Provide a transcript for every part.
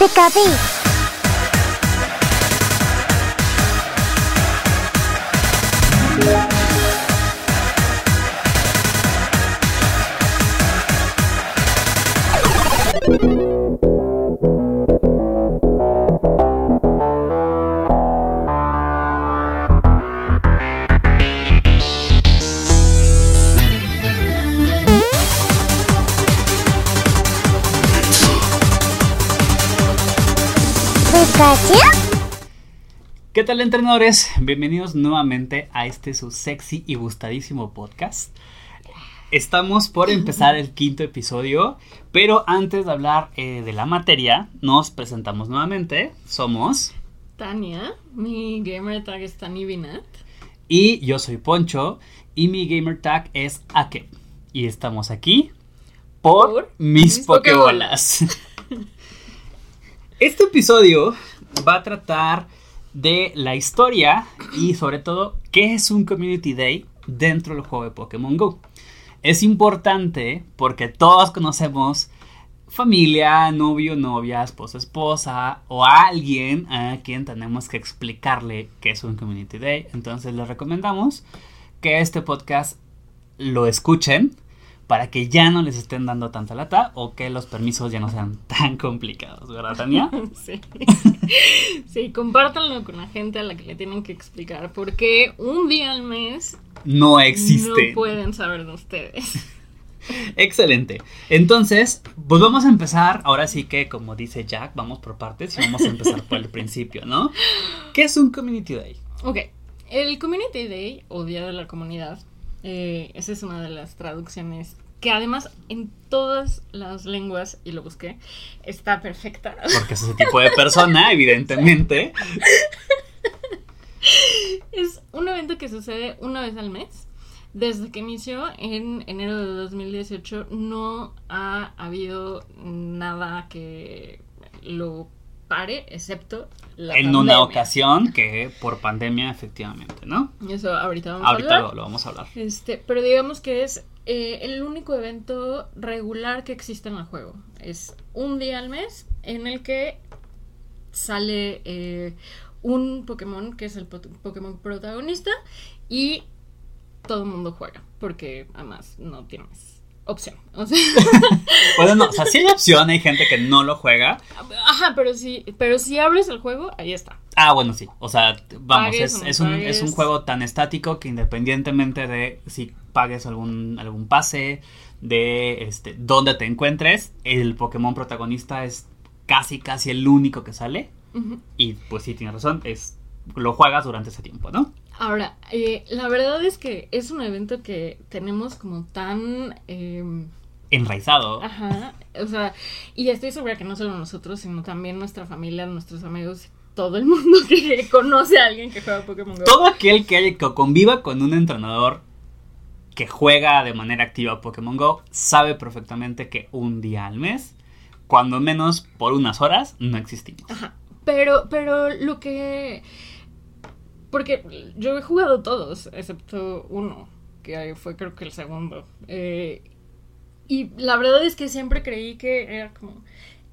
Piccavi. Tal entrenadores? Bienvenidos nuevamente a este su sexy y gustadísimo podcast. Estamos por empezar el quinto episodio, pero antes de hablar eh, de la materia, nos presentamos nuevamente. Somos Tania, mi gamer tag es Tani Binat. y yo soy Poncho y mi gamer tag es Ake. Y estamos aquí por, Por mis, mis pokebolas. este episodio va a tratar de la historia y sobre todo qué es un Community Day dentro del juego de Pokémon Go. Es importante porque todos conocemos familia, novio, novia, esposo, esposa o alguien a quien tenemos que explicarle qué es un Community Day. Entonces les recomendamos que este podcast lo escuchen para que ya no les estén dando tanta lata o que los permisos ya no sean tan complicados, ¿verdad, Tania? Sí. sí, compártanlo con la gente a la que le tienen que explicar porque un día al mes No existe. no pueden saber de ustedes. Excelente. Entonces, pues vamos a empezar. Ahora sí que, como dice Jack, vamos por partes y vamos a empezar por el principio, ¿no? ¿Qué es un Community Day? Ok, el Community Day o Día de la Comunidad, eh, esa es una de las traducciones que además en todas las lenguas, y lo busqué, está perfecta. Porque es ese tipo de persona, evidentemente. Es un evento que sucede una vez al mes. Desde que inició en enero de 2018 no ha habido nada que lo pare, excepto la En pandemia. una ocasión que por pandemia, efectivamente, ¿no? Eso ahorita vamos Ahorita a hablar. lo, lo vamos a hablar. Este, pero digamos que es eh, el único evento regular que existe en el juego. Es un día al mes en el que sale eh, un Pokémon que es el po- Pokémon protagonista y todo el mundo juega porque además no tienes opción. O sea, Pues no, o sea, sí hay opción, hay gente que no lo juega. ajá, pero si, pero si abres el juego, ahí está. Ah, bueno, sí. O sea, vamos, Pagues es, o no es un, es un juego tan estático que independientemente de si pagues algún, algún pase, de este, dónde te encuentres, el Pokémon protagonista es casi, casi el único que sale. Y pues sí, tienes razón, es, lo juegas durante ese tiempo, ¿no? Ahora, eh, la verdad es que es un evento que tenemos como tan... em, Enraizado. Ajá, o sea, y estoy segura que no solo nosotros, sino también nuestra familia, nuestros amigos, todo el mundo que conoce a alguien que juega Pokémon Go. Todo aquel que, que conviva con un entrenador que juega de manera activa Pokémon Go sabe perfectamente que un día al mes, cuando menos por unas horas, no existimos. Ajá, pero, pero lo que... Porque yo he jugado todos, excepto uno, que fue creo que el segundo. Eh, y la verdad es que siempre creí que era como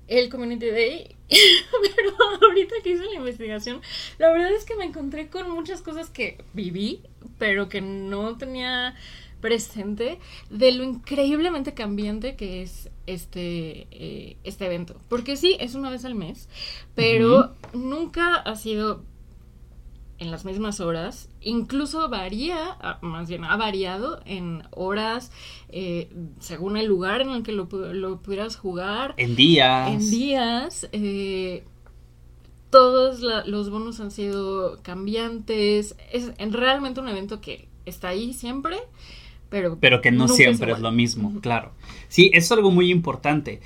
el Community Day, pero ahorita que hice la investigación, la verdad es que me encontré con muchas cosas que viví, pero que no tenía presente de lo increíblemente cambiante que es este, eh, este evento. Porque sí, es una vez al mes, pero nunca ha sido en las mismas horas, incluso varía, ah, más bien ha variado en horas, eh, según el lugar en el que lo, pu- lo pudieras jugar, En días. en días. eh, todos la- los bonos han sido cambiantes. Es en- realmente un evento que está ahí siempre, pero, pero que no siempre es, igual. lo mismo, Ujú. claro. Sí, es algo muy importante.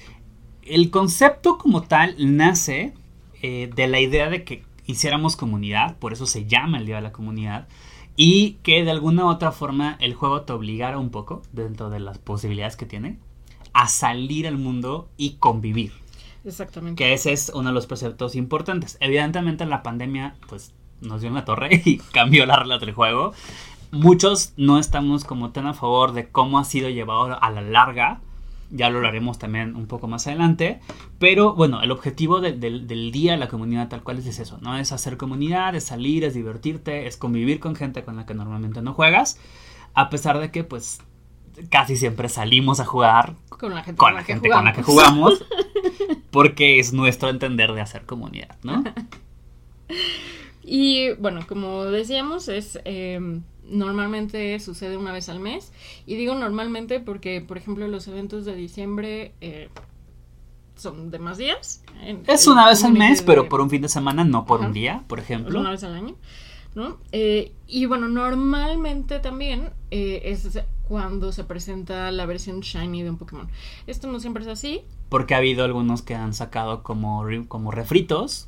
El concepto como tal nace eh, de la idea de que hiciéramos comunidad, por eso se llama el Día de la Comunidad, y que de alguna u otra forma el juego te obligara un poco, dentro de las posibilidades que tiene, a salir al mundo y convivir. Exactamente. Que ese es uno de los preceptos importantes. Evidentemente la pandemia pues nos dio en la torre y cambió la regla del juego. Muchos no estamos como tan a favor de cómo ha sido llevado a la larga ya lo hablaremos también un poco más adelante. Pero bueno, el objetivo del día de la comunidad tal cual es eso, ¿no? Es hacer comunidad, es salir, es divertirte, es convivir con gente con la que normalmente no juegas. A pesar de que pues casi siempre salimos a jugar con la gente con, la, gente con la que jugamos. porque es nuestro entender de hacer comunidad, ¿no? y bueno, como decíamos, es... Em, normalmente sucede una vez al mes. Y digo normalmente porque, por ejemplo, los eventos de diciembre eh, son de más días. es una vez al mes, pero por un fin de semana, no por un día, por ejemplo. una vez al año. ¿no? Eh, y bueno, normalmente también eh, es cuando se presenta la versión shiny de un Pokémon. Esto no siempre es así. Porque ha habido algunos que han sacado como, como refritos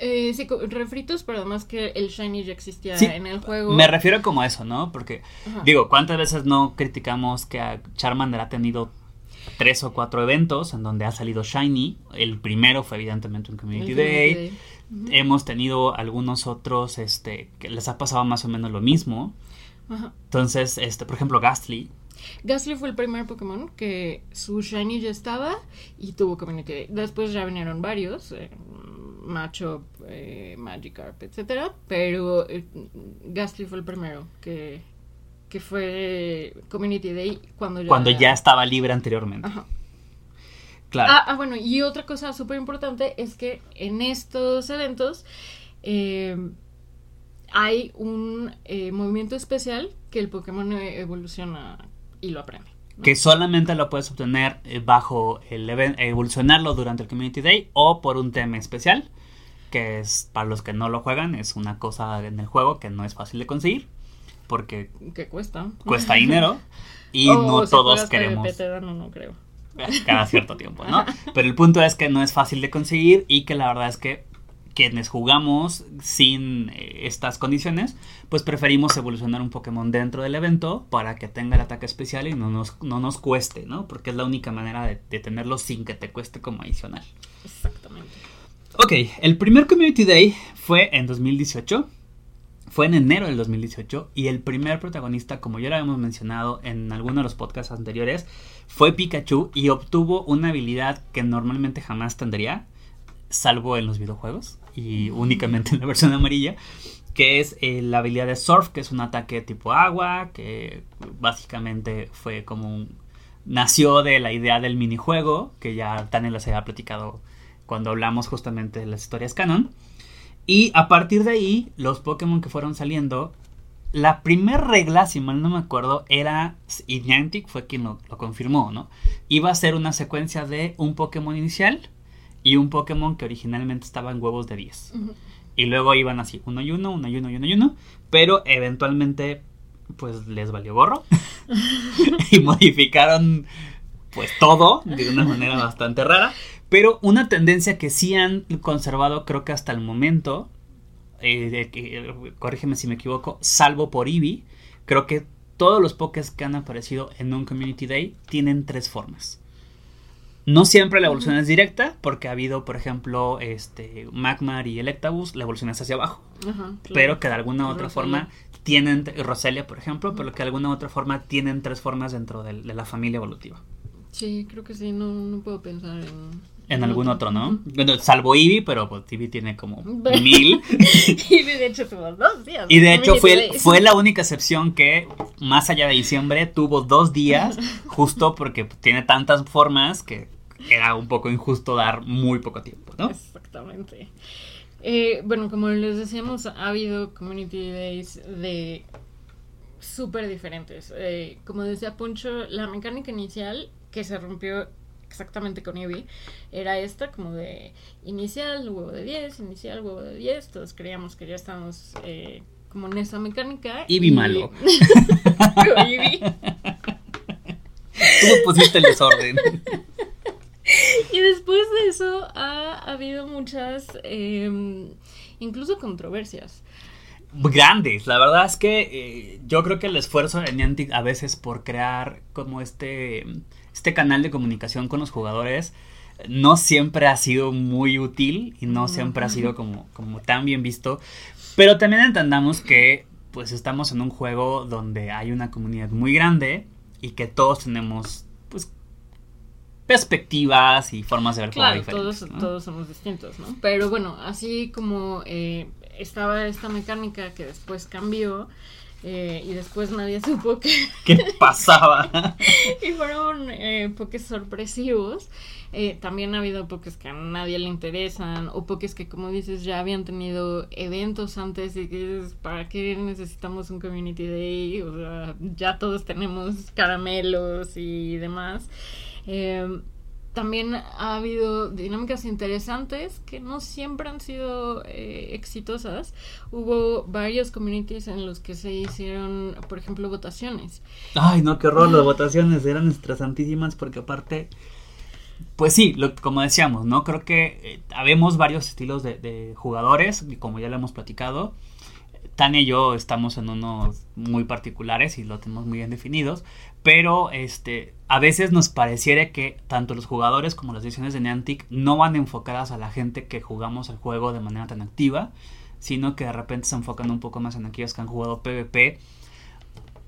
eh, sí, refritos, pero además que el Shiny ya existía en el juego. Me refiero como a eso, ¿no? Porque, digo, ¿cuántas veces no criticamos que Charmander ha tenido tres o cuatro eventos en donde ha salido Shiny? El primero fue evidentemente un Community Day. Hemos tenido algunos otros este, que les ha pasado más o menos lo mismo. Entonces, este, por ejemplo, Gastly. Gastly fue el primer Pokémon que su Shiny ya estaba y tuvo Community Day. Después ya vinieron varios. Eh, Macho, eh, Magikarp, etcétera, pero eh, Gastly fue el primero que, que fue Community Day cuando ya... Cuando ya estaba libre anteriormente. Claro. Ah, ah, bueno, y otra cosa súper importante es que en estos eventos eh, hay un eh, movimiento especial que el Pokémon evoluciona y lo aprende. Que solamente lo puedes obtener bajo el evento, evolucionarlo durante el Community Day o por un tema especial que es para los que no lo juegan, es una cosa en el juego que no es fácil de conseguir, porque que cuesta. Cuesta dinero y no todos queremos. no creo. Cada cierto tiempo, ¿no? Pero el punto es que no es fácil de conseguir y que la verdad es que quienes jugamos sin eh, estas condiciones, pues preferimos evolucionar un Pokémon dentro del evento para que tenga el ataque especial y no nos, no nos cueste, ¿no? Porque es la única manera de, de tenerlo sin que te cueste como adicional. Exactamente. Ok, el primer Community Day fue en 2018. Fue en enero del 2018 y el primer protagonista, como ya lo habíamos mencionado en alguno de los podcasts anteriores, fue Pikachu y obtuvo una habilidad que normalmente jamás tendría, salvo en los videojuegos y únicamente en la versión amarilla, que es eh, la habilidad de Surf, que es un ataque tipo agua, que básicamente fue como un... nació de la idea del minijuego, que ya Daniel les había platicado cuando hablamos justamente de las historias canon. Y a partir de ahí, los Pokémon que fueron saliendo, la primera regla, si mal no me acuerdo, era, y Niantic fue quien lo, confirmó, ¿no? Iba a ser una secuencia de un Pokémon inicial y un Pokémon que originalmente estaba en huevos de 10. Y luego iban así, uno y uno, uno y uno y uno y uno, pero eventualmente pues les valió gorro y modificaron pues todo de una manera bastante rara. Pero una tendencia que sí han conservado, creo que hasta el momento, eh, corrígeme si me equivoco, salvo por Eevee, creo que todos los Pokés que han aparecido en un Community Day tienen tres formas. No siempre la evolución es directa, porque ha habido, por ejemplo, este Magmar y Electabuzz, la evolución es hacia abajo. Pero que de alguna u otra forma tienen, Roselia, por ejemplo, pero que de alguna u otra forma tienen tres formas dentro de, la familia evolutiva. Sí, creo que sí, no, no puedo pensar en, en algún otro, ¿no? Bueno, salvo Eevee, pero pues Eevee tiene como mil. y de hecho tuvo dos días. Y de hecho fue, fue la única excepción que, más allá de diciembre, tuvo dos días, justo porque tiene tantas formas que era un poco injusto dar muy poco tiempo, ¿no? Exactamente. Eh, bueno, como les decíamos, ha habido community days de súper diferentes. Eh, como decía Poncho, la mecánica inicial que se rompió exactamente con Eevee, era esta como de inicial, huevo de 10, inicial, huevo de 10, todos creíamos que ya estábamos eh, como en esa mecánica. Eevee malo. Eevee. Tú pusiste el desorden. y después de eso ha, habido muchas, em, incluso controversias grandes. La verdad es que eh, yo creo que el esfuerzo de Niantic a veces por crear como este este canal de comunicación con los jugadores no siempre ha sido muy útil y no siempre ha sido como, como tan bien visto. Pero también entendamos que pues estamos en un juego donde hay una comunidad muy grande y que todos tenemos perspectivas y formas de ver claro, diferentes. Todos, ¿no? todos somos distintos, ¿no? Pero bueno, así como eh, estaba esta mecánica que después cambió eh, y después nadie supo que ¿Qué pasaba? y fueron eh, pokés sorpresivos. Eh, también ha habido pokés que a nadie le interesan o pokés que como dices ya habían tenido eventos antes y dices, ¿para qué necesitamos un community day? O sea, ya todos tenemos caramelos y demás. Eh, también ha habido dinámicas interesantes que no siempre han sido eh, exitosas. Hubo varios communities en los que se hicieron, por ejemplo, votaciones. Ay, no, qué horror, las votaciones eran estresantísimas porque aparte, pues sí, lo, como decíamos, ¿no? Creo que eh, habemos varios estilos de, de jugadores, y como ya lo hemos platicado. Tania y yo estamos en unos muy particulares y lo tenemos muy bien definidos, pero este a veces nos pareciera que tanto los jugadores como las decisiones de Niantic no van enfocadas a la gente que jugamos el juego de manera tan activa, sino que de repente se enfocan un poco más en aquellos que han jugado PvP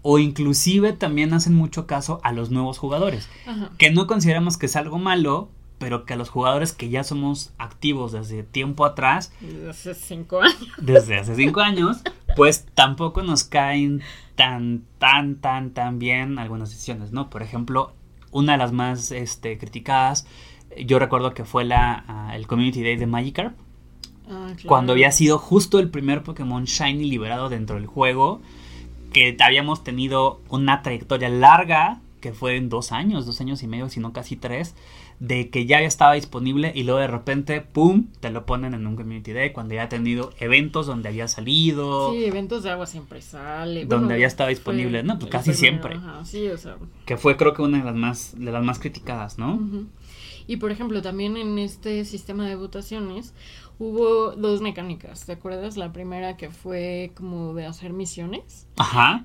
o inclusive también hacen mucho caso a los nuevos jugadores, Ajá. que no consideramos que es algo malo, pero que a los jugadores que ya somos activos desde tiempo atrás, Desde hace cinco años. desde hace cinco años, pues tampoco nos caen tan, tan, tan, tan bien algunas decisiones, ¿no? Por ejemplo, una de las más este, criticadas, yo recuerdo que fue la, ah, el Community Day de Magikarp, Ah, claro. cuando había sido justo el primer Pokémon Shiny liberado dentro del juego, que habíamos tenido una trayectoria larga, que fue en dos años, dos años y medio, si no casi tres, de que ya estaba disponible y luego de repente, ¡pum!, te lo ponen en un Community Day cuando ya ha tenido eventos donde había salido, Sí, eventos de agua siempre sale. Donde había estado disponible, fue ¿no? Pues casi primero, siempre. ajá, sí, o sea. que fue creo que una de las más, de las más criticadas, ¿no? Y por ejemplo, también en este sistema de votaciones hubo dos mecánicas. ¿Te acuerdas? La primera que fue como de hacer misiones. Ajá.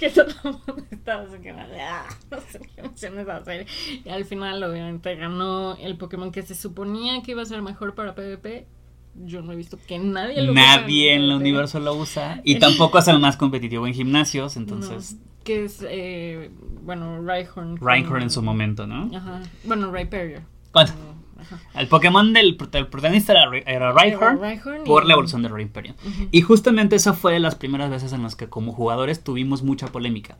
que todo el mundo estaba así que, "Ah, no sé qué misiones hacer. Y al final, obviamente, ganó el Pokémon que se suponía que iba a ser mejor para PvP. Yo no he visto que nadie lo use Nadie en el universo lo usa y tampoco es el más competitivo en gimnasios, entonces No, que es, eh, bueno, Rhyhorn. Rhyhorn en su momento, ¿no? Ajá. Bueno, Rhyperior. Ajá. El Pokémon del, prota- el protagonista era, era Rhyhorn Rhyhorn y- por la evolución de Rhyperior. Ujú. Y justamente esa fue de las primeras veces en las que como jugadores tuvimos mucha polémica.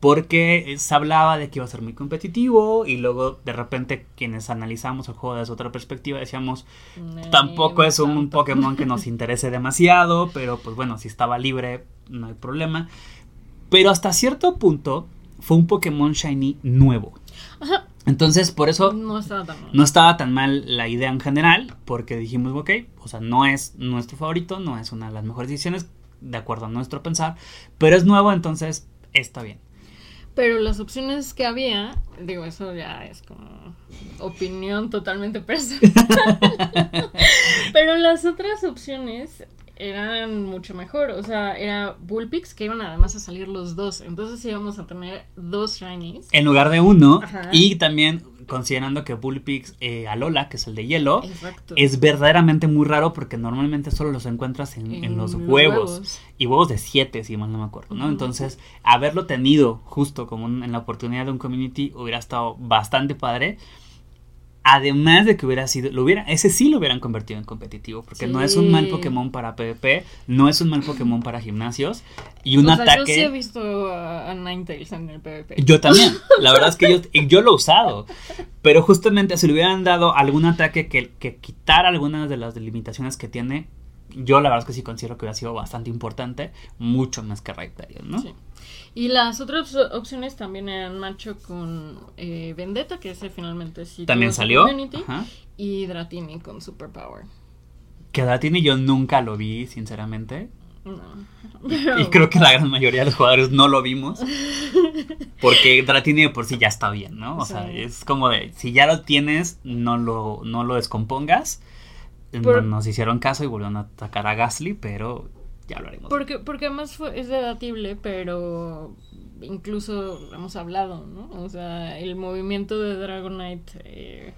Porque se hablaba de que iba a ser muy competitivo y luego de repente quienes analizamos el juego desde otra perspectiva decíamos Eh, tampoco es un tanto. Pokémon que nos interese demasiado, pero pues bueno, si estaba libre no hay problema. Pero hasta cierto punto fue un Pokémon Shiny nuevo. Ajá. Entonces por eso No estaba tan mal. no estaba tan mal la idea en general, porque dijimos, ok, o sea, no es nuestro favorito, no es una de las mejores decisiones, de acuerdo a nuestro pensar, pero es nuevo, entonces está bien. Pero las opciones que había, digo, eso ya es como opinión totalmente personal. Pero las otras opciones eran mucho mejor. O sea, era Bullpix, que iban además a salir los dos. Entonces íbamos a tener dos shinies. En lugar de uno, Ajá. y también considerando que Bullpix eh, Alola, que es el de hielo, Exacto. es verdaderamente muy raro porque normalmente solo los encuentras en, en los huevos. Y huevos de 7, si mal no me acuerdo, ¿no? Entonces, haberlo tenido justo como un- en la oportunidad de un community hubiera estado bastante padre. Además de que hubiera sido, lo hubiera, ese sí lo hubieran convertido en competitivo, porque no es un mal. Pokémon para PvP, no es un mal Pokémon para gimnasios, y un o sea, ataque... Yo sí he visto a, Ninetales en el PvP. Yo también. La verdad es que yo, yo lo he usado. Pero justamente si le hubieran dado algún ataque que, que quitara algunas de las limitaciones que tiene, yo la verdad es que sí considero que hubiera sido bastante importante, mucho más que Rhyperior, ¿no? Sí. Y las otras op- opciones también eran Macho con eh, Vendetta, que ese finalmente sí. También salió. Y Dratini con Superpower. Que Dratini yo nunca lo vi, sinceramente. No. Y creo que la gran mayoría de los jugadores no lo vimos. Porque Dratini de por sí ya está bien, ¿no? O sea, es como de, si ya lo tienes, no lo, no lo descompongas. Por- Nos hicieron caso y volvieron a atacar a Gasly, pero ya haremos. Porque, porque además fue, es debatible, pero incluso hemos hablado, ¿no? O sea, el movimiento de Dragonite eh,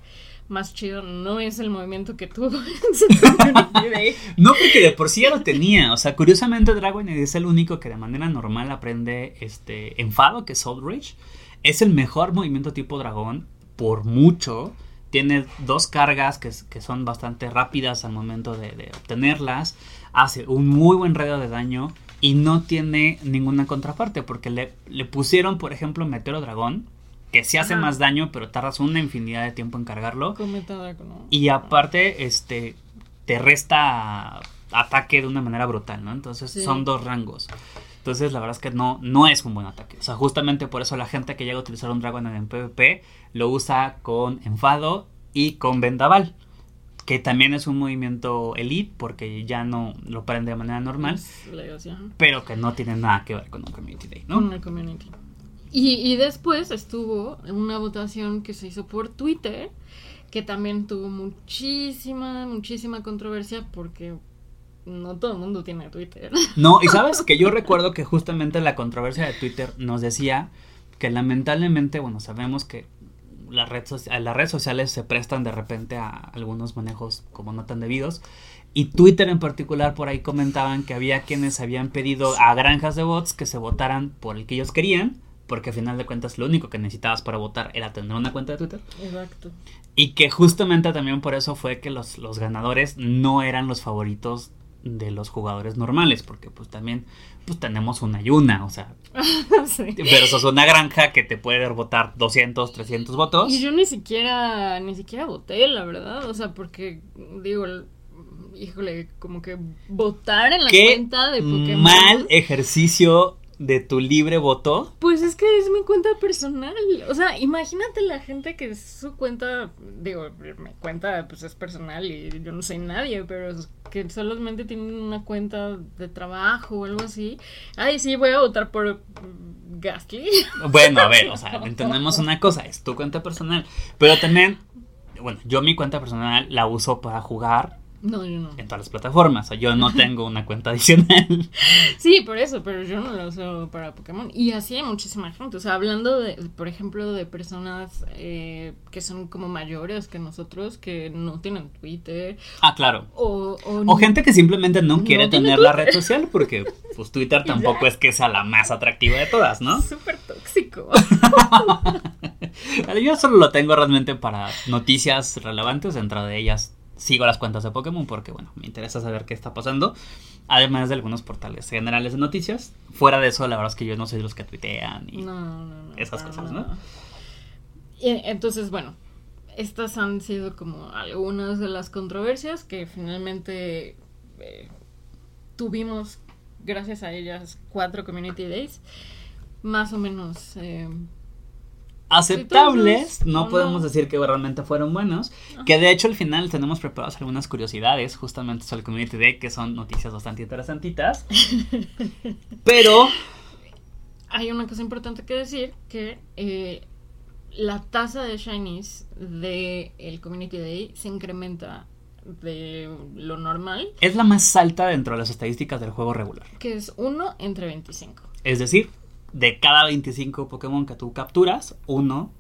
más chido no es el movimiento que tuvo en. No, porque de por sí ya lo tenía. O sea, curiosamente Dragon es el único que de manera normal aprende este enfado, que es Soul Rage. Es el mejor movimiento tipo dragón por mucho. Tiene dos cargas que, que son bastante rápidas al momento de, de, obtenerlas. Hace un muy buen radio de daño. Y no tiene ninguna contraparte. Porque le, le pusieron, por ejemplo, Meteoro Dragón. Que sí hace Ajá. más daño, pero tardas una infinidad de tiempo en cargarlo. Y aparte, este, te resta ataque de una manera brutal, ¿no? Entonces Sí. son dos rangos. Entonces la verdad es que no, no es un buen ataque. O sea, justamente por eso la gente que llega a utilizar un Dragon en PvP lo usa con enfado y con vendaval. Que también es un movimiento elite porque ya no lo prende de manera normal. Legacy. Pero que no tiene nada que ver con un Community Day, ¿no? Con el community. Y, y después estuvo una votación que se hizo por Twitter, que también tuvo muchísima, muchísima controversia porque no todo el mundo tiene Twitter. No, y sabes que yo recuerdo que justamente la controversia de Twitter nos decía que lamentablemente, bueno, sabemos que las redes, socia- las redes sociales se prestan de repente a algunos manejos como no tan debidos. Y Twitter en particular por ahí comentaban que había quienes habían pedido a granjas de bots que se votaran por el que ellos querían, porque al final de cuentas lo único que necesitabas para votar era tener una cuenta de Twitter. Exacto. Y que justamente también por eso fue que los, los ganadores no eran los favoritos de los jugadores normales, porque pues también pues tenemos una yuna, o sea, Sí. versus una granja que te puede votar 200, 300 votos. Y yo ni siquiera, ni siquiera voté, la verdad. O sea, porque, digo, híjole, como que votar en la Qué cuenta de Pokémon. mal ejercicio de tu libre voto. Pues es que es mi cuenta personal. O sea, imagínate la gente que es su cuenta, digo, mi cuenta pues es personal y yo no soy nadie, pero es que solamente tienen una cuenta de trabajo o algo así. Ay, sí, voy a votar por Gastly. Bueno, a ver, o sea, entendemos una cosa, es tu cuenta personal, pero también, bueno, yo mi cuenta personal la uso para jugar No, yo no. en todas las plataformas, o sea, yo no tengo una cuenta adicional. Sí, por eso, pero yo no lo uso para Pokémon. Y así hay muchísima gente. O sea, hablando de, por ejemplo, de personas eh, que son como mayores que nosotros, que no tienen Twitter. Ah, claro. O, o, O gente que simplemente no quiere tener la red social porque pues Twitter tampoco es que sea la más atractiva de todas, ¿no? Súper tóxico. Yo solo lo tengo realmente para noticias relevantes, dentro de ellas sigo las cuentas de Pokémon porque bueno, me interesa saber qué está pasando, además de algunos portales generales de noticias. Fuera de eso, la verdad es que yo no soy de los que tuitean y No, no, no. Esas cosas, ¿no? entonces, bueno, estas han sido como algunas de las controversias que finalmente eh, tuvimos, gracias a ellas, cuatro Community Days. Más o menos. eh, aceptables, no ¿o podemos decir que realmente fueron buenos, que de hecho al final tenemos preparadas algunas curiosidades justamente sobre el Community Day que son noticias bastante interesantitas, pero hay una cosa importante que decir, que eh, la tasa de shinies del el Community Day se incrementa de lo normal, es la más alta dentro de las estadísticas del juego regular. que es 1 entre 25. Es decir, de cada 25 Pokémon que tú capturas, uno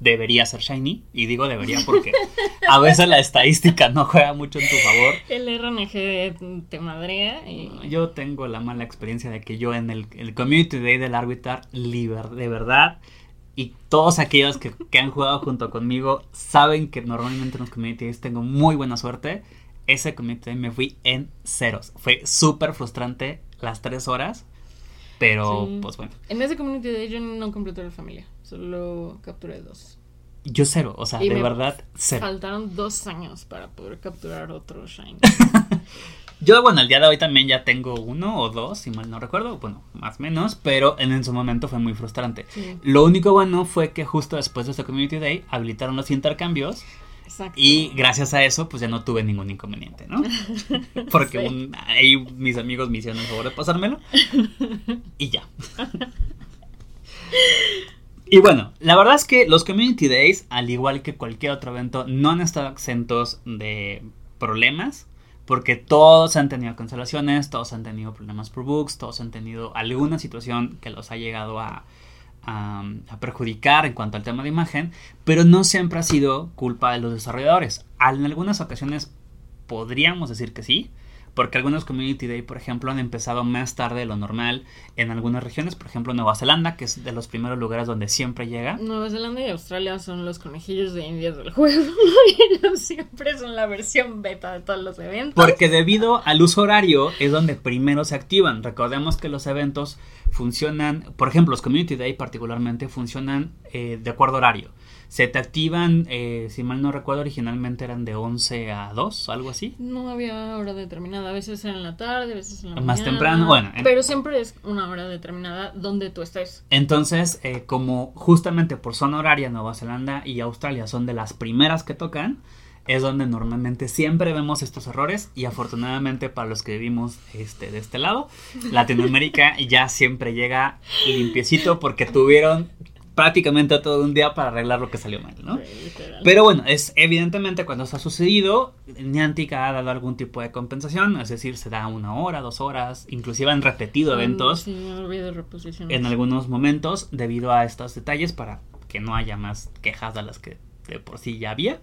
debería ser shiny. Y digo debería porque a veces la estadística no juega mucho en tu favor. El RNG te madrea y... Yo tengo la mala experiencia de que yo en el, el Community Day del Arbitrar, liber, de verdad, y todos aquellos que, que han jugado junto conmigo saben que normalmente en los Community Days tengo muy buena suerte. Ese Community Day me fui en ceros. Fue súper frustrante las tres horas. Pero, Sí. pues bueno. En ese Community Day yo no completé la familia, solo capturé dos. Yo cero, o sea, Y de me verdad, cero. Faltaron dos años para poder capturar otro shiny. Yo, bueno, el día de hoy también ya tengo uno o dos, si mal no recuerdo, bueno, más o menos, pero en, en su momento fue muy frustrante. Sí, Lo único bueno fue que justo después de este Community Day habilitaron los intercambios exacto. y gracias a eso pues ya no tuve ningún inconveniente, ¿no? Porque Sí. un- ahí mis amigos me hicieron el favor de pasármelo y ya. Y bueno, la verdad es que los Community Days, al igual que cualquier otro evento, no han estado exentos de problemas. Porque todos han tenido cancelaciones, todos han tenido problemas por bugs, todos han tenido alguna situación que los ha llegado a, a, perjudicar en cuanto al tema de imagen, pero no siempre ha sido culpa de los desarrolladores. En algunas ocasiones podríamos decir que sí, porque algunos Community Day, por ejemplo, han empezado más tarde de lo normal en algunas regiones, por ejemplo Nueva Zelanda, que es de los primeros lugares donde siempre llega. Nueva Zelanda y Australia son los conejillos de indias del juego. Ellos siempre son la versión beta de todos los eventos. Porque debido al uso horario es donde primero se activan. Recordemos que los eventos funcionan, por ejemplo, los Community Day particularmente funcionan eh, de acuerdo a horario se te activan, eh, si mal no recuerdo, originalmente eran de 11 a 2, algo así. No había hora determinada, a veces era en la tarde, a veces en la Más temprano, bueno. Pero siempre es una hora determinada donde tú estés. Entonces, eh, como justamente por zona horaria Nueva Zelanda y Australia son de las primeras que tocan, es donde normalmente siempre vemos estos errores y afortunadamente para los que vivimos este, de este lado, Latinoamérica ya siempre llega limpiecito porque tuvieron prácticamente todo un día para arreglar lo que salió mal, ¿no? Pero bueno, es evidentemente cuando eso ha sucedido, Niantic ha dado algún tipo de compensación, es decir, se da una hora, dos horas, inclusive han repetido mm, eventos en algunos momentos debido a estos detalles para que no haya más quejas de las que de por sí ya había.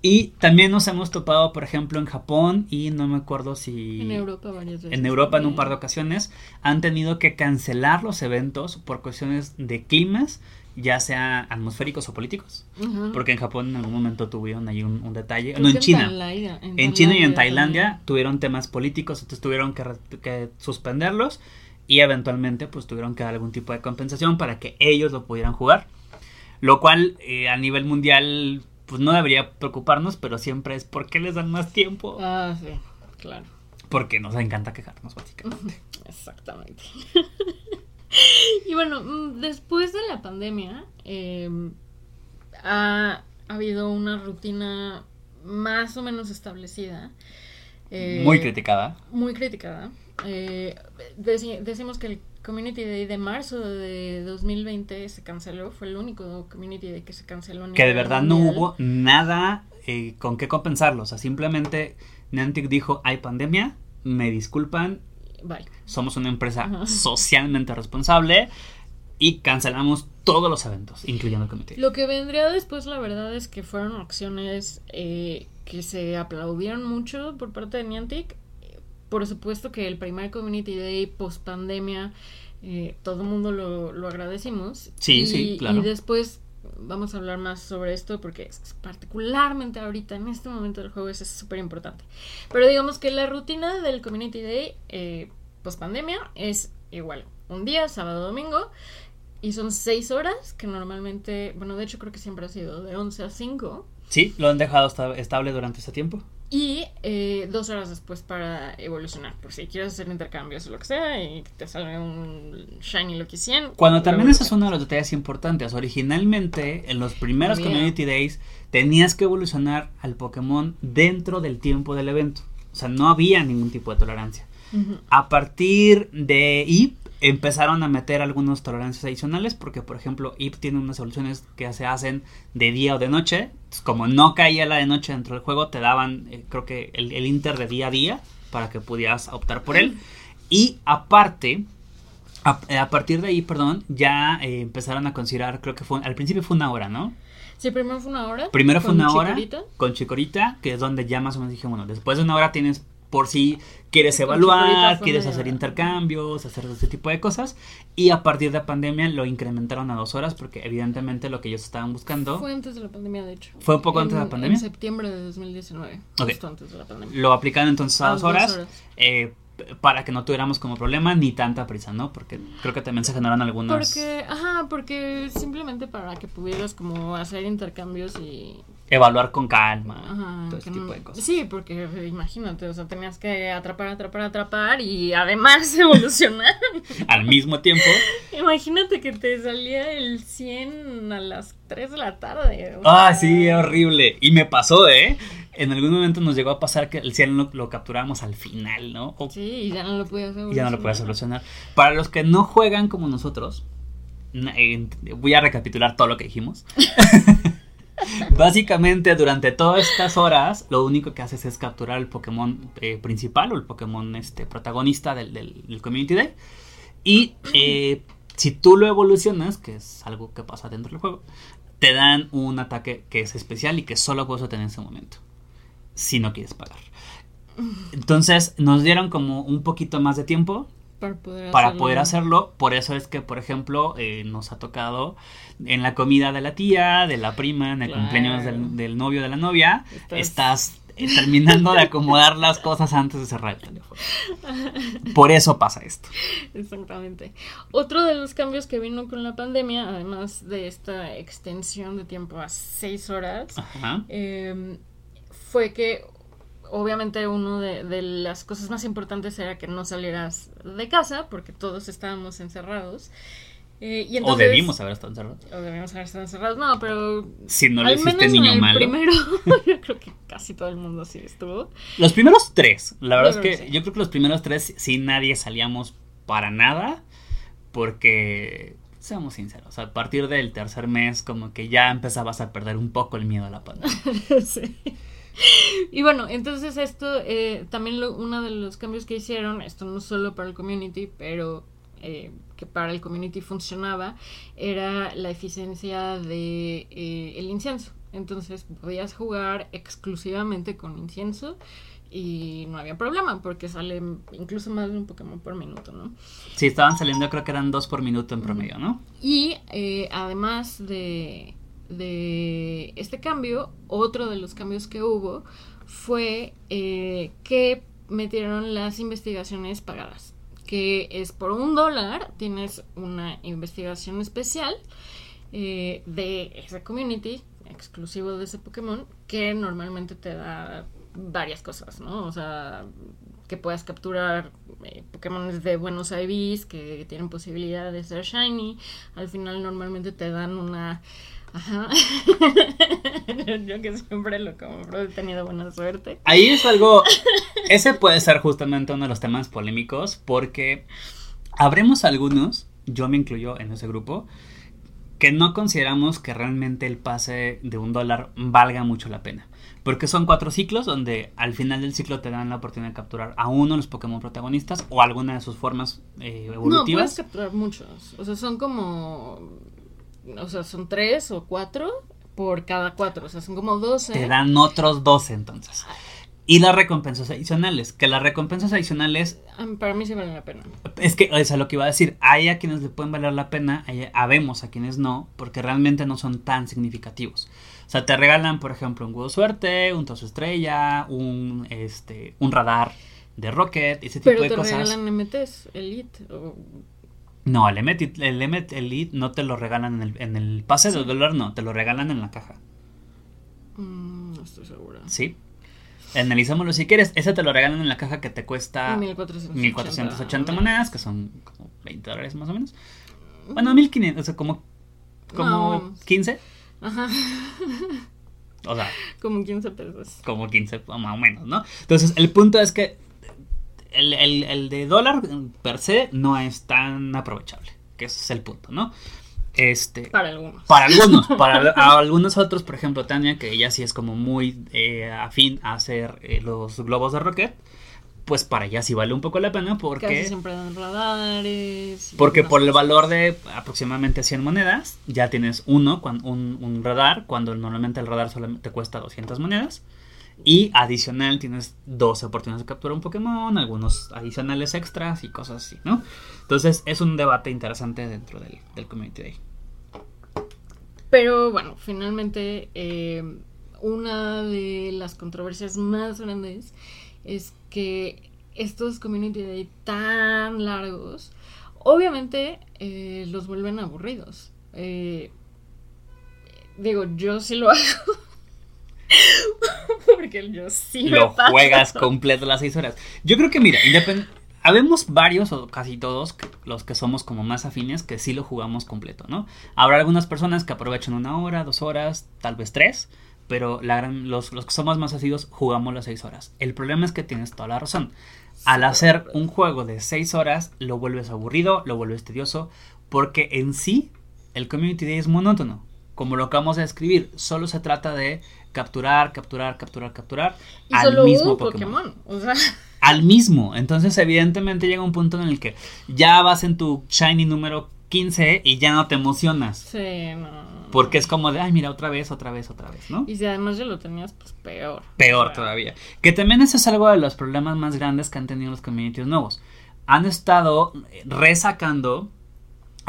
Y también nos hemos topado, por ejemplo, en Japón y no me acuerdo si... En Europa varias veces. En Europa en un par de ocasiones han tenido que cancelar los eventos por cuestiones de climas ya sea atmosféricos o políticos. Porque en Japón en algún momento tuvieron ahí un, detalle. no, en China. En, China y en Tailandia tuvieron temas políticos, entonces tuvieron que, suspenderlos y eventualmente pues tuvieron que dar algún tipo de compensación para que ellos lo pudieran jugar. Lo cual eh, a nivel mundial pues no debería preocuparnos, pero siempre es ¿por qué les dan más tiempo? Ah, sí, claro. Porque nos encanta quejarnos, básicamente. Exactamente. y bueno, mm, después de la pandemia, em, ha, habido una rutina más o menos establecida. Eh, muy criticada. Muy criticada. Eh, decimos que el Community Day de marzo de 2020 se canceló, fue el único Community Day que se canceló. que de verdad no hubo nada eh, con qué compensarlo, o sea, simplemente Niantic dijo, hay pandemia, me disculpan, somos una empresa socialmente responsable y cancelamos todos los eventos, incluyendo el comité. Lo que vendría después, la verdad, es que fueron acciones eh, que se aplaudieron mucho por parte de Niantic. Por supuesto que el primer Community Day post pandemia, eh, todo el mundo lo, lo agradecimos. Sí, sí, claro. Y después vamos a hablar más sobre esto porque particularmente ahorita en este momento del juego es súper importante. Pero digamos que la rutina del Community Day eh, post pandemia es igual. Un día, sábado, domingo. Y son seis horas que normalmente, bueno, de hecho creo que siempre ha sido de 11 a 5. Sí, lo han dejado estable durante ese tiempo. Y eh, dos horas después para evolucionar, por si quieres hacer intercambios o lo que sea y te salga un Shiny Lucky 100. Cuando también esa es uno de los detalles importantes. Originalmente, en los primeros Community Days, tenías que evolucionar al Pokémon dentro del tiempo del evento. O sea, no había ningún tipo de tolerancia. A partir de IP, empezaron a meter algunas tolerancias adicionales porque por ejemplo IP tiene unas soluciones que se hacen de día o de noche. Como no caía la de noche dentro del juego te daban eh, creo que el, inter de día a día para que pudieras optar por él. Y aparte a, partir de ahí perdón ya eh, empezaron a considerar creo que fue al principio fue una hora no Sí, primero fue una hora. Primero fue una hora con Chicorita, que es donde ya más o menos dije, bueno, después de una hora tienes por si quieres evaluar, quieres hacer intercambios, hacer este tipo de cosas. Y a partir de la pandemia lo incrementaron a dos horas porque evidentemente lo que ellos estaban buscando... Fue antes de la pandemia, de hecho. ¿Fue un poco antes de la pandemia? En septiembre de 2019. Justo antes de la pandemia. Lo aplicaron entonces a dos horas. Eh, para que no tuviéramos como problema ni tanta prisa, ¿no? Porque creo que también se generaron algunas... Porque, ajá, porque simplemente para que pudieras como hacer intercambios y evaluar con calma, todo ese tipo de cosas. Sí, porque imagínate, o sea, tenías que atrapar, atrapar, atrapar y además evolucionar. Al mismo tiempo. Imagínate que te salía el 100 a las 3 de la tarde. ah, sí, horrible. Y me pasó, ¿eh? En algún momento nos llegó a pasar que el 100 lo, lo capturábamos al final, ¿no? sí, y ya no lo podías solucionar. Ya no lo podías solucionar. Para los que no juegan como nosotros, eh, voy a recapitular todo lo que dijimos. Básicamente, durante todas estas horas, lo único que haces es capturar el Pokémon eh, principal o el Pokémon este, protagonista del, Community Day. Y eh, si tú lo evolucionas, que es algo que pasa dentro del juego, te dan un ataque que es especial y que solo puedes obtener en ese momento. Si no quieres pagar. Entonces nos dieron como un poquito más de tiempo Para poder para hacerlo. poder hacerlo. Por eso es que, por ejemplo, eh, nos ha tocado en la comida de la tía, de la prima, en el Claro. cumpleaños del, del novio, de la novia, Estás- estás eh, terminando de acomodar las cosas antes de cerrar el teléfono. Por eso pasa esto. Exactamente. Otro de los cambios que vino con la pandemia, además de esta extensión de tiempo a seis horas, eh, fue que obviamente una de, de las cosas más importantes era que no salieras de casa porque todos estábamos encerrados. Eh, y O entonces, debimos haber estado encerrados. o debimos haber estado encerrados. No, pero Si no lo hiciste menos niño en el malo. primero, yo creo que casi todo el mundo sí estuvo. Los primeros tres, la verdad Yo es que que sí. yo creo que los primeros tres sí nadie salíamos para nada, porque seamos sinceros, a partir del tercer mes como que ya empezabas a perder un poco el miedo a la pandemia. Sí. Y bueno, entonces esto eh, también lo- uno de los cambios que hicieron, esto no solo para el community, pero eh, que para el community funcionaba, era la eficiencia de eh, el incienso. Entonces podías jugar exclusivamente con incienso y no había problema porque sale incluso más de un Pokémon por minuto, ¿no? Sí, estaban saliendo creo que eran dos por minuto en promedio, ¿no? Y eh, además de, de este cambio, otro de los cambios que hubo fue eh, que metieron las investigaciones pagadas. Que es por un dólar, tienes una investigación especial eh, de ese community, exclusivo de ese Pokémon, que normalmente te da varias cosas, ¿no? O sea, que puedas capturar eh, Pokémon de buenos IVs que tienen posibilidad de ser shiny. Al final normalmente te dan una... Ajá. Yo que siempre lo compro, he tenido buena suerte. Ahí es algo, ese puede ser justamente uno de los temas polémicos porque habremos algunos, yo me incluyo en ese grupo, que no consideramos que realmente el pase de un dólar valga mucho la pena. Porque son cuatro ciclos donde al final del ciclo te dan la oportunidad de capturar a uno de los Pokémon protagonistas o alguna de sus formas eh, No, puedes evolutivas. capturar muchos. O sea, son como... O sea, son tres o cuatro por cada cuatro. O sea, son como doce. te dan otros 12 entonces. Y las recompensas adicionales, que las recompensas adicionales Para mí sí vale la pena. Es que es a lo que iba a decir. Hay a quienes le pueden valer la pena, hay, habemos a quienes no, porque realmente no son tan significativos. O sea, te regalan, por ejemplo, un huevo suerte, un trozo estrella, un este, un radar de Rocket, ese tipo Pero de te cosas. regalan MTs, Elite. O... No, el Emet, el Emet Elite no te lo regalan en el, en el pase de dólar, no, te lo regalan en la caja. Mm, no estoy segura. ¿Sí? Analizémoslo si quieres. Ese te lo regalan en la caja que te cuesta 1480, 1480 monedas, que son como 20 dólares más o menos. Bueno, 1500, o sea, como, como No, vamos. 15. Ajá, O sea, como 15 pesos. como 15 más o menos, ¿no? Entonces, el punto es que el, el- el de dólar per se no es tan aprovechable. Que ese es el punto, ¿no? Este. Para algunos. Para algunos, para a algunos otros, por ejemplo, Tania, que ella sí es como muy eh, afín a hacer eh, los globos de Rocket, pues para ella sí vale un poco la pena Casi porque, siempre dan radares. porque por el valor de aproximadamente 100 monedas, ya tienes uno, un, un radar, cuando normalmente el radar solamente te cuesta 200 monedas. Y adicional tienes 12 oportunidades de capturar un Pokémon, algunos adicionales extras y cosas así, ¿no? Entonces es un debate interesante dentro del, del Community Day. Pero bueno, finalmente eh, una de las controversias más grandes es que estos community day tan largos, obviamente eh, los vuelven aburridos. Eh, digo, yo sí lo hago. Porque yo sí me lo paso. juegas completo las 6 horas. Yo creo que, mira, habemos varios o casi todos, los que somos como más afines, que sí lo jugamos completo, ¿no? Habrá algunas personas que aprovechan una hora, dos horas, tal vez tres, pero la gran- los, los que somos más asiduos jugamos las 6 horas. El problema es que tienes toda la razón. Al hacer un juego de 6 horas, lo vuelves aburrido, lo vuelves tedioso, porque en sí el Community Day es monótono. Como lo acabamos de describir, solo se trata de capturar, capturar, capturar, capturar Y al solo mismo un Pokémon. Pokémon. O sea, Al mismo. Entonces, evidentemente, llega un punto en el que ya vas en tu shiny número 15 y ya no te emocionas. Sí, no. Porque es como de, ay, mira, otra vez, otra vez, otra vez, ¿no? Y si además ya lo tenías, pues peor. Peor O sea, todavía. Que también ese es algo de los problemas más grandes que han tenido los communities nuevos. Han estado resacando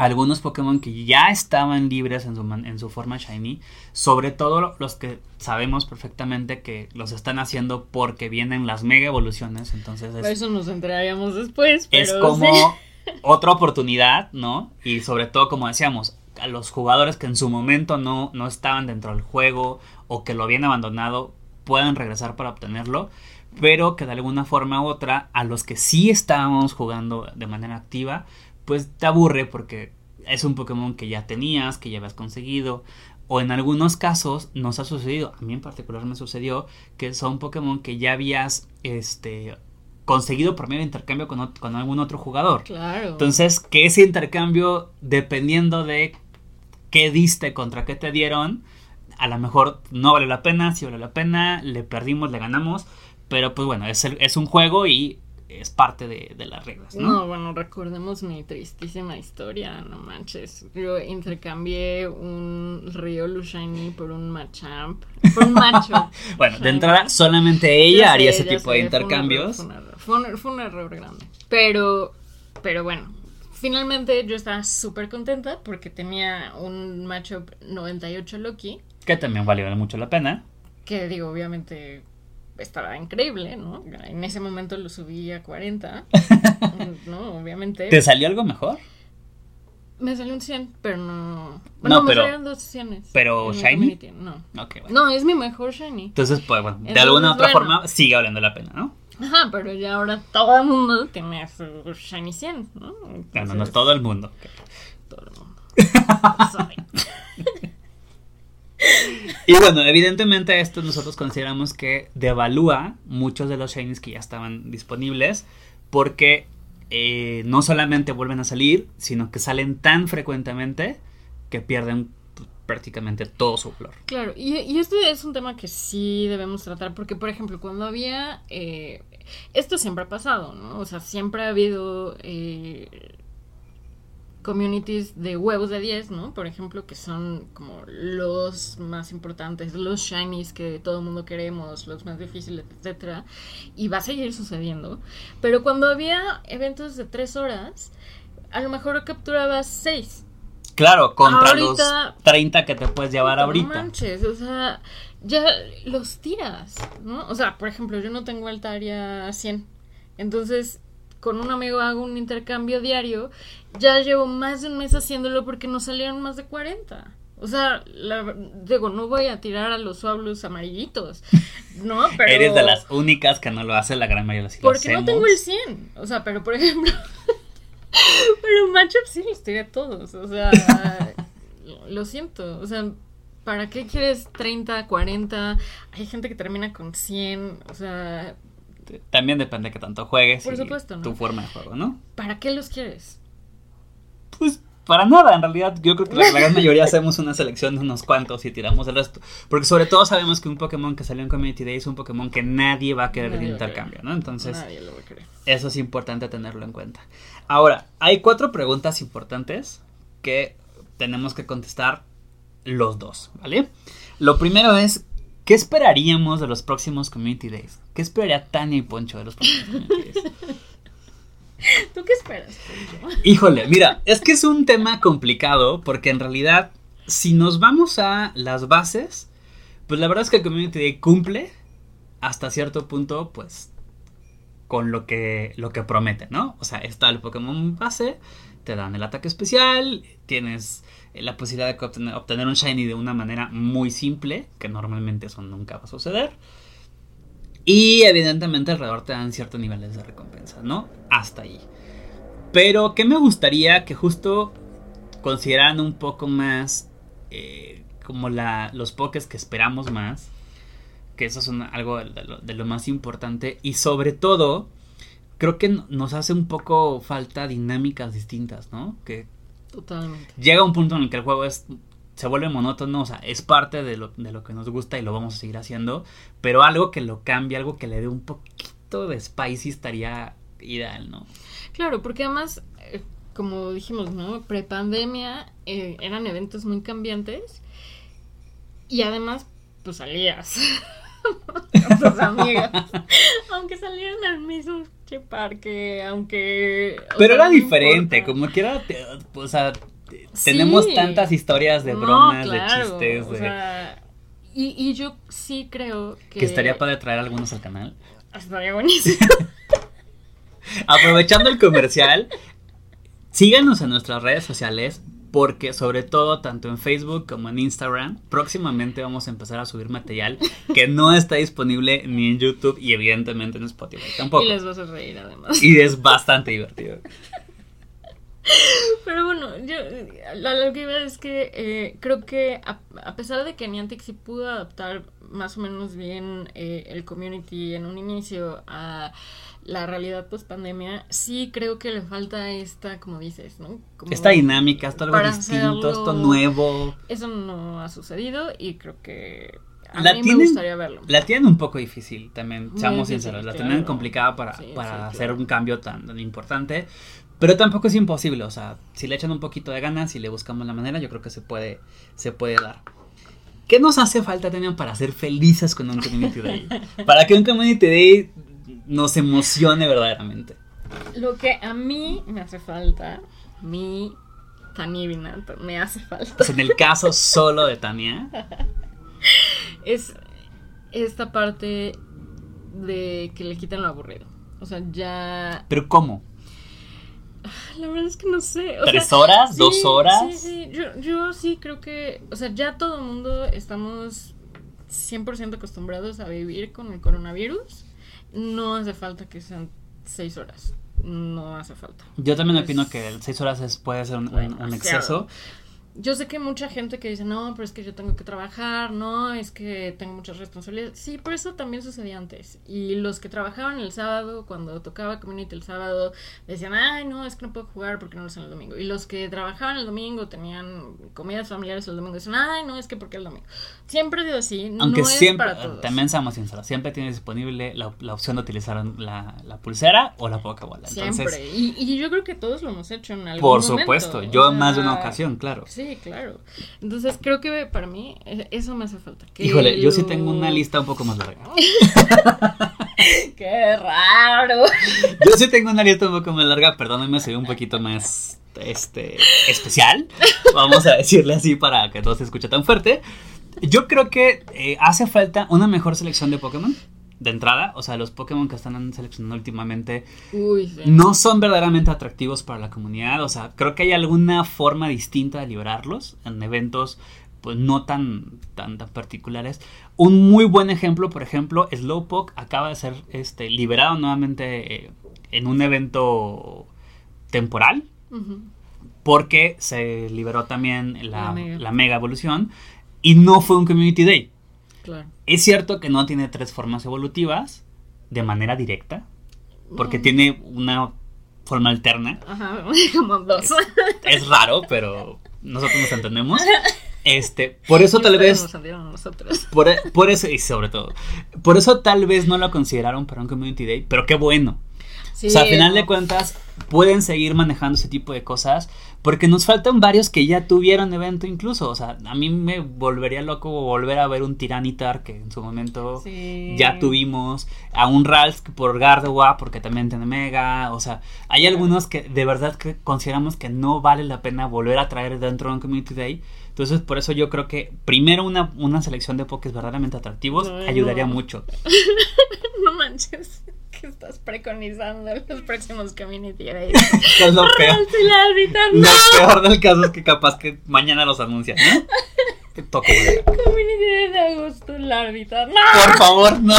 algunos Pokémon que ya estaban libres en su, en su forma shiny, sobre todo los que sabemos perfectamente que los están haciendo porque vienen las mega evoluciones, entonces es, Eso nos enteraríamos después, pero es como sí. otra oportunidad, ¿no? Y sobre todo, como decíamos, a los jugadores que en su momento no, no estaban dentro del juego o que lo habían abandonado, puedan regresar para obtenerlo, pero que de alguna forma u otra, a los que sí estábamos jugando de manera activa, pues te aburre porque es un Pokémon que ya tenías, que ya habías conseguido. O en algunos casos nos ha sucedido, a mí en particular me sucedió, que son Pokémon que ya habías este, conseguido por medio de intercambio con, con algún otro jugador. Claro. Entonces, que ese intercambio, dependiendo de qué diste contra qué te dieron, a lo mejor no vale la pena, si vale la pena, le perdimos, le ganamos, pero pues bueno, es, el- es un juego y es parte de, de las reglas, ¿no? No, bueno, recordemos mi tristísima historia, no manches. Yo intercambié un Riolu Shiny por un Machamp, por un macho. Bueno, de entrada, solamente ella Ya haría sé, ese tipo de sé, fue un error, intercambios. Fue un, error, fue un- fue un error grande. Pero, pero bueno, finalmente yo estaba súper contenta porque tenía un matchup 98 Loki, Que también valió mucho la pena. que digo, obviamente estaba increíble, ¿no? En ese momento lo subí a 40, ¿no? Obviamente. ¿Te salió algo mejor? Me salió un 100, pero no... Bueno, No, me pero- salieron dos 100. pero Shiny? No. Bueno. No, es mi mejor Shiny. Entonces, pues bueno, de Entonces, alguna otra bueno. forma sigue valiendo la pena, ¿no? Ajá, pero ya ahora todo el mundo tiene su Shiny 100, ¿no? Bueno, no es Entonces, todo el mundo. todo el mundo. Sabe. Y bueno, evidentemente esto nosotros consideramos que devalúa muchos de los shinies que ya estaban disponibles porque eh, no solamente vuelven a salir, sino que salen tan frecuentemente que pierden prácticamente todo su flor. Claro, y, y este es un tema que sí debemos tratar, porque por ejemplo, cuando había... eh, esto siempre ha pasado, ¿no? O sea, siempre ha habido eh, communities de huevos de 10, ¿no? Por ejemplo, que son como los más importantes, los shinies que todo el mundo queremos, los más difíciles, etcétera. Y va a seguir sucediendo. Pero cuando había eventos de 3 horas, a lo mejor capturabas 6. Claro, contra Ahorita- los 30 que te puedes llevar No ahorita. manches, o sea, ya los tiras, ¿no? O sea, por ejemplo, yo no tengo Altaria 100. Entonces, con un amigo hago un intercambio diario. Ya llevo más de un mes haciéndolo porque nos salieron más de 40. O sea, la- digo, no voy a tirar a los suablos amarillitos, ¿no? Pero... Eres de las únicas que no lo hace, la gran mayoría sí lo Porque no tengo el 100. O sea, pero por ejemplo. pero matchup sí los tiré todos. O sea, lo siento. O sea, ¿para qué quieres 30, 40? Hay gente que termina con 100. O sea, También depende de que tanto juegues Por y supuesto, ¿no? tu forma de juego, ¿no? ¿para qué los quieres? Pues para nada, en realidad yo creo que la, gran mayoría hacemos una selección de unos cuantos y tiramos el resto. Porque sobre todo sabemos que un Pokémon que salió en Community Day es un Pokémon que nadie va a querer Nadie de intercambio, ¿no? Entonces Nadie lo va a querer. eso es importante tenerlo en cuenta. Ahora, hay cuatro preguntas importantes que tenemos que contestar los dos, ¿vale? Lo primero es, ¿qué esperaríamos de los próximos Community Days? ¿Qué esperaría Tania y Poncho de los próximos Community Days? ¿Tú qué esperas? Poncho? Híjole, mira, es que es un tema complicado porque en realidad, si nos vamos a las bases, pues la verdad es que el Community Day cumple hasta cierto punto, pues, con lo que, lo que promete, ¿no? O sea, está el Pokémon base, te dan el ataque especial, tienes la posibilidad de obtener, obtener un Shiny de una manera muy simple, que normalmente eso nunca va a suceder. Y evidentemente alrededor te dan ciertos niveles de recompensa, ¿no? Hasta ahí. Pero que me gustaría que justo consideraran un poco más eh, como la, los pokés que esperamos más. Que eso es algo de lo, de lo más importante. Y sobre todo, creo que no- nos hace un poco falta dinámicas distintas, ¿no? Que Totalmente. llega un punto en el que el juego es se vuelve monótono, o sea, es parte de lo, de lo que nos gusta y lo vamos a seguir haciendo, pero algo que lo cambie, algo que le dé un poquito de spicy estaría ideal, ¿no? Claro, porque además, eh, como dijimos, ¿no? Prepandemia eh, eran eventos muy cambiantes y además, pues salías con amigas, aunque salieran al mismo che parque, aunque... o Pero sea, era no diferente, importa. como que era, o sea, te- tenemos tantas historias de No, bromas, claro, de chistes, o de... sea, y, y yo sí creo que... que estaría padre traer algunos al canal. Estaría buenísimo. Aprovechando el comercial, síganos en nuestras redes sociales porque sobre todo tanto en Facebook como en Instagram próximamente vamos a empezar a subir material que no está disponible ni en YouTube y evidentemente en Spotify tampoco. Y les vas a reír además. Y es bastante divertido. Pero bueno, yo lo, lo que iba es que eh, creo que a, a pesar de que Niantic sí pudo adaptar más o menos bien eh, el community en un inicio a la realidad post pandemia, sí creo que le falta esta, como dices, ¿no? Como Esta dinámica, esto algo distinto, esto nuevo. Eso no ha sucedido y creo que a La mí tienen- me gustaría verlo. La tienen un poco difícil también, seamos sinceros. La claro. tienen complicada para, Sí, para sí, hacer claro. un cambio tan, tan importante. Pero tampoco es imposible. O sea, si le echan un poquito de ganas y le buscamos la manera, yo creo que se puede, se puede dar. ¿Qué nos hace falta, Tania, para ser felices con un Community Day? Para que un Community Day nos emocione verdaderamente. Lo que a mí me hace falta, mi Tanibinato me hace falta. Pues en el caso solo de Tania, es esta parte de que le quitan lo aburrido. O sea, ya. ¿pero cómo? La verdad es que no sé. O ¿Tres sea, horas? sí, ¿Dos horas? Sí, sí. Yo, yo sí creo que. O sea, ya todo el mundo estamos 100% acostumbrados a vivir con el coronavirus. No hace falta que sean seis horas. No hace falta. Yo también Es- opino que seis horas es- puede ser un, un- un exceso. Yo sé que hay mucha gente que dice, no, pero es que yo tengo que trabajar, no, es que tengo muchas responsabilidades. Sí, pero eso también sucedía antes. Y los que trabajaban el sábado, cuando tocaba Community el sábado, decían, ay, no, es que no puedo jugar porque no lo hacen el domingo. Y los que trabajaban el domingo, tenían comidas familiares el domingo, decían, ay, no, es que porque el domingo. Siempre ha sido así, Aunque no siempre, es para todos. también seamos sinceros, siempre tienes disponible la, la opción de utilizar la, la pulsera o la Pokébola. Entonces, Siempre. Y, y yo creo que todos lo hemos hecho en algún por supuesto, yo en más de una ocasión, claro. Sí, claro. Entonces creo que para mí eh, eso me hace falta. que Híjole, yo sí tengo una lista un poco más larga. ¡Qué raro! Yo sí tengo una lista un poco más larga, perdónenme, soy un poquito más este especial. Vamos a decirle así para que no se escuche tan fuerte. Yo creo que eh, hace falta una mejor selección de Pokémon de entrada. O sea, los Pokémon que están seleccionando últimamente Uy, sí. no son verdaderamente atractivos para la comunidad. O sea, creo que hay alguna forma distinta de liberarlos en eventos pues no tan, tan, tan particulares. Un muy buen ejemplo, por ejemplo, Slowpoke acaba de ser este, liberado nuevamente eh, en un evento temporal porque se liberó también la, La mega. la mega evolución y no fue un Community Day. Claro. Es cierto que no tiene tres formas evolutivas de manera directa, porque Mm. tiene una forma alterna. Ajá, como dos. Es raro, pero nosotros nos entendemos. Este, por eso tal vez, nos nosotros. por, por eso, y sobre todo, por eso tal vez no lo consideraron para un Community Day, pero qué bueno. Sí, o sea, al final de cuentas, pueden seguir manejando ese tipo de cosas, porque nos faltan varios que ya tuvieron evento incluso. O sea, a mí me volvería loco volver a ver un Tiranitar que en su momento Sí. ya tuvimos, a un Ralph por Gardewa, porque también tiene Mega. O sea, hay algunos que de verdad que consideramos que no vale la pena volver a traer dentro de un Community Day. Entonces, por eso yo creo que primero una, una selección de Pokés verdaderamente atractivos Ay, ayudaría no. mucho. No manches. ¿Qué estás preconizando los próximos Community Days? Que es lo peor. ¡Ralph y la árbitra! Lo ¡No! peor del caso es que capaz que mañana los anuncian, ¿no? Que toco, güey. Community Day de agosto, la árbitra. ¡No! Por favor, no.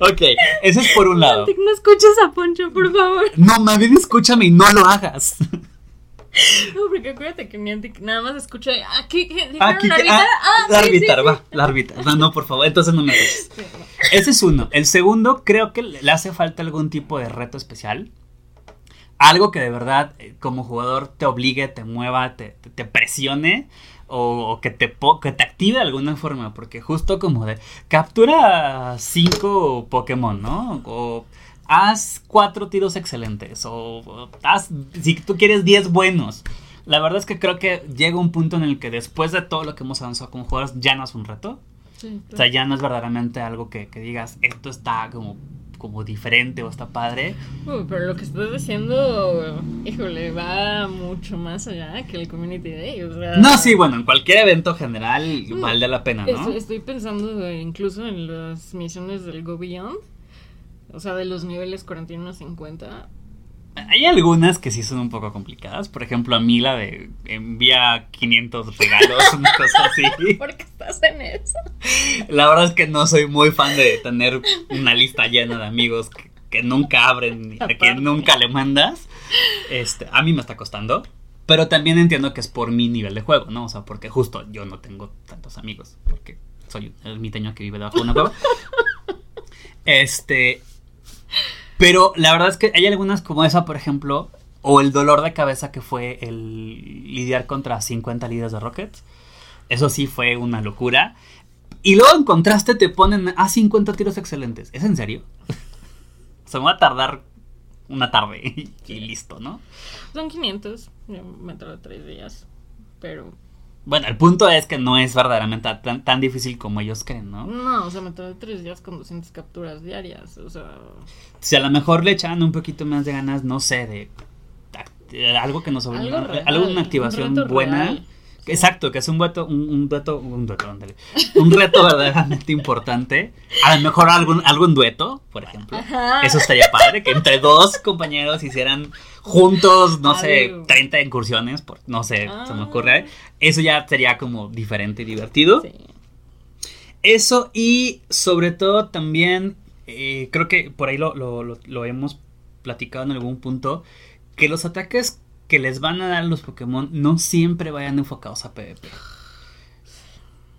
Ok, eso es por un lado. No escuches a Poncho, por favor. No, más bien escúchame y no lo hagas. No, porque acuérdate que Niantic nada más escucha. ¿Dijeron Aquí, la árbitra? ah, Ah, la sí, árbitra, sí, va, la árbitra. No, no, por favor, entonces no me no. Ese es uno. El segundo, creo que le hace falta algún tipo de reto especial. Algo que de verdad, eh, como jugador, te obligue, te mueva, te, te- te presione. O, o que, te, po- que te active de alguna forma. Porque justo como de captura cinco Pokémon, ¿no? O haz cuatro tiros excelentes o, o haz, si tú quieres 10 buenos. La verdad es que creo que llega un punto en el que después de todo lo que hemos avanzado como jugadores ya no es un reto. Sí, O sea, ya no es verdaderamente algo que, que digas, esto está como, como diferente o está padre. Uh, pero lo que estás diciendo, híjole, va mucho más allá que el Community Day. O sea, No, sí, bueno, en cualquier evento general vale la pena, ¿no? Estoy, estoy pensando incluso en las misiones del Go Beyond. O sea, de los niveles 41 a 50. Hay algunas que sí son un poco complicadas. Por ejemplo, a mí la de envía 500 regalos, una cosa así. ¿Por qué estás en eso? La verdad es que no soy muy fan de tener una lista llena de amigos que, que nunca abren y quien nunca le mandas. Este, a mí me está costando. Pero también entiendo que es por mi nivel de juego, ¿no? O sea, porque justo yo no tengo tantos amigos. Porque soy un ermiteño que vive debajo de una cueva. Este. Pero la verdad es que hay algunas como esa, por ejemplo, o el dolor de cabeza que fue el lidiar contra 50 líderes de Rockets. Eso sí fue una locura. Y luego en contraste te ponen a 50 tiros excelentes. ¿Es en serio? Se me va a tardar una tarde y, listo, ¿no? Son 500. Yo me tardé tres días. Pero. Bueno, el punto es que no es verdaderamente tan, tan difícil como ellos creen, ¿no? No, o sea, me tardé tres días con 200 capturas diarias. O sea. Si a lo mejor le echaban un poquito más de ganas, no sé, de, de algo que nos Algo obliga, real, alguna un activación buena. real. Exacto, que es un reto, un, un reto, un reto, ándale. Un reto verdaderamente importante. A lo mejor algún, algún dueto, por ejemplo. Ajá. Eso estaría padre, que entre dos compañeros hicieran juntos, no sé, Algo. 30 incursiones, por, no sé, se me Ah. ocurre. Eso ya sería como diferente y divertido. Sí. Eso y sobre todo también, eh, creo que por ahí lo, lo- lo- lo hemos platicado en algún punto, que los ataques que les van a dar los Pokémon no siempre vayan enfocados a PvP.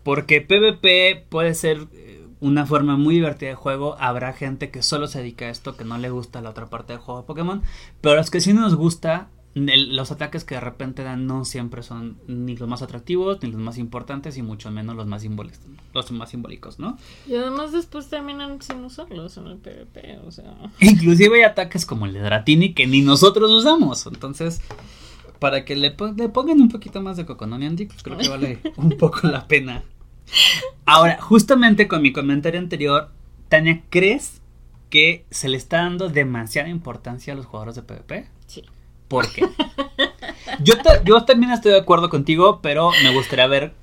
Porque PvP puede ser eh, una forma muy divertida de juego. Habrá gente que solo se dedica a esto, que no le gusta la otra parte del juego de Pokémon. Pero a los que sí nos gusta, el- los ataques que de repente dan no siempre son ni los más atractivos, ni los más importantes, y mucho menos los más simbólicos, los más simbólicos, ¿no? Y además después terminan sin usarlos en el PvP. O sea. Inclusive hay ataques como el de Dratini que ni nosotros usamos. Entonces, para que le, le pongan un poquito más de Cocononianti, pues creo que vale un poco la pena. Ahora, justamente con mi comentario anterior, Tania, ¿crees que se le está dando demasiada importancia a los jugadores de PvP? ¿Por qué? Yo, yo también estoy de acuerdo contigo, pero me gustaría ver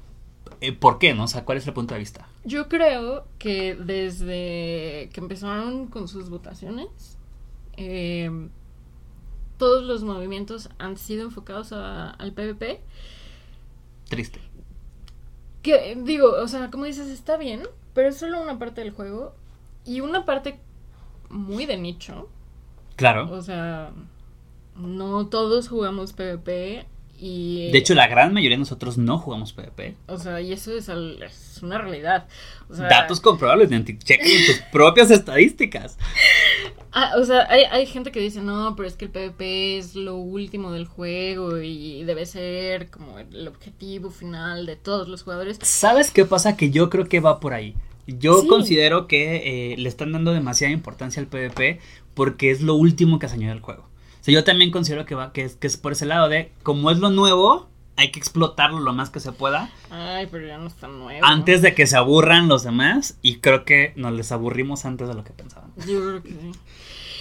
eh, por qué, ¿no? O sea, ¿cuál es el punto de vista? Yo creo que desde que empezaron con sus votaciones, eh, todos los movimientos han sido enfocados a- al PvP. Triste. Que digo, o sea, como dices, está bien, pero es solo una parte del juego y una parte muy de nicho. Claro. O sea, no todos jugamos PvP y... De hecho, la gran mayoría de nosotros no jugamos PvP. O sea, y eso es, una realidad. O sea, Datos comprobables. Chequen en tus propias estadísticas. Ah, o sea, hay, hay gente que dice, no, pero es que el PvP es lo último del juego y debe ser como el objetivo final de todos los jugadores. ¿Sabes qué pasa? Que yo creo que va por ahí. Yo Sí. considero que eh, le están dando demasiada importancia al PvP porque es lo último que se añadió al juego. Sea, yo también considero que va, que es, que es por ese lado de, como es lo nuevo, hay que explotarlo lo más que se pueda Ay, pero ya no está nuevo. antes de que se aburran los demás. Y creo que nos les aburrimos antes de lo que pensaban. Yo creo que sí.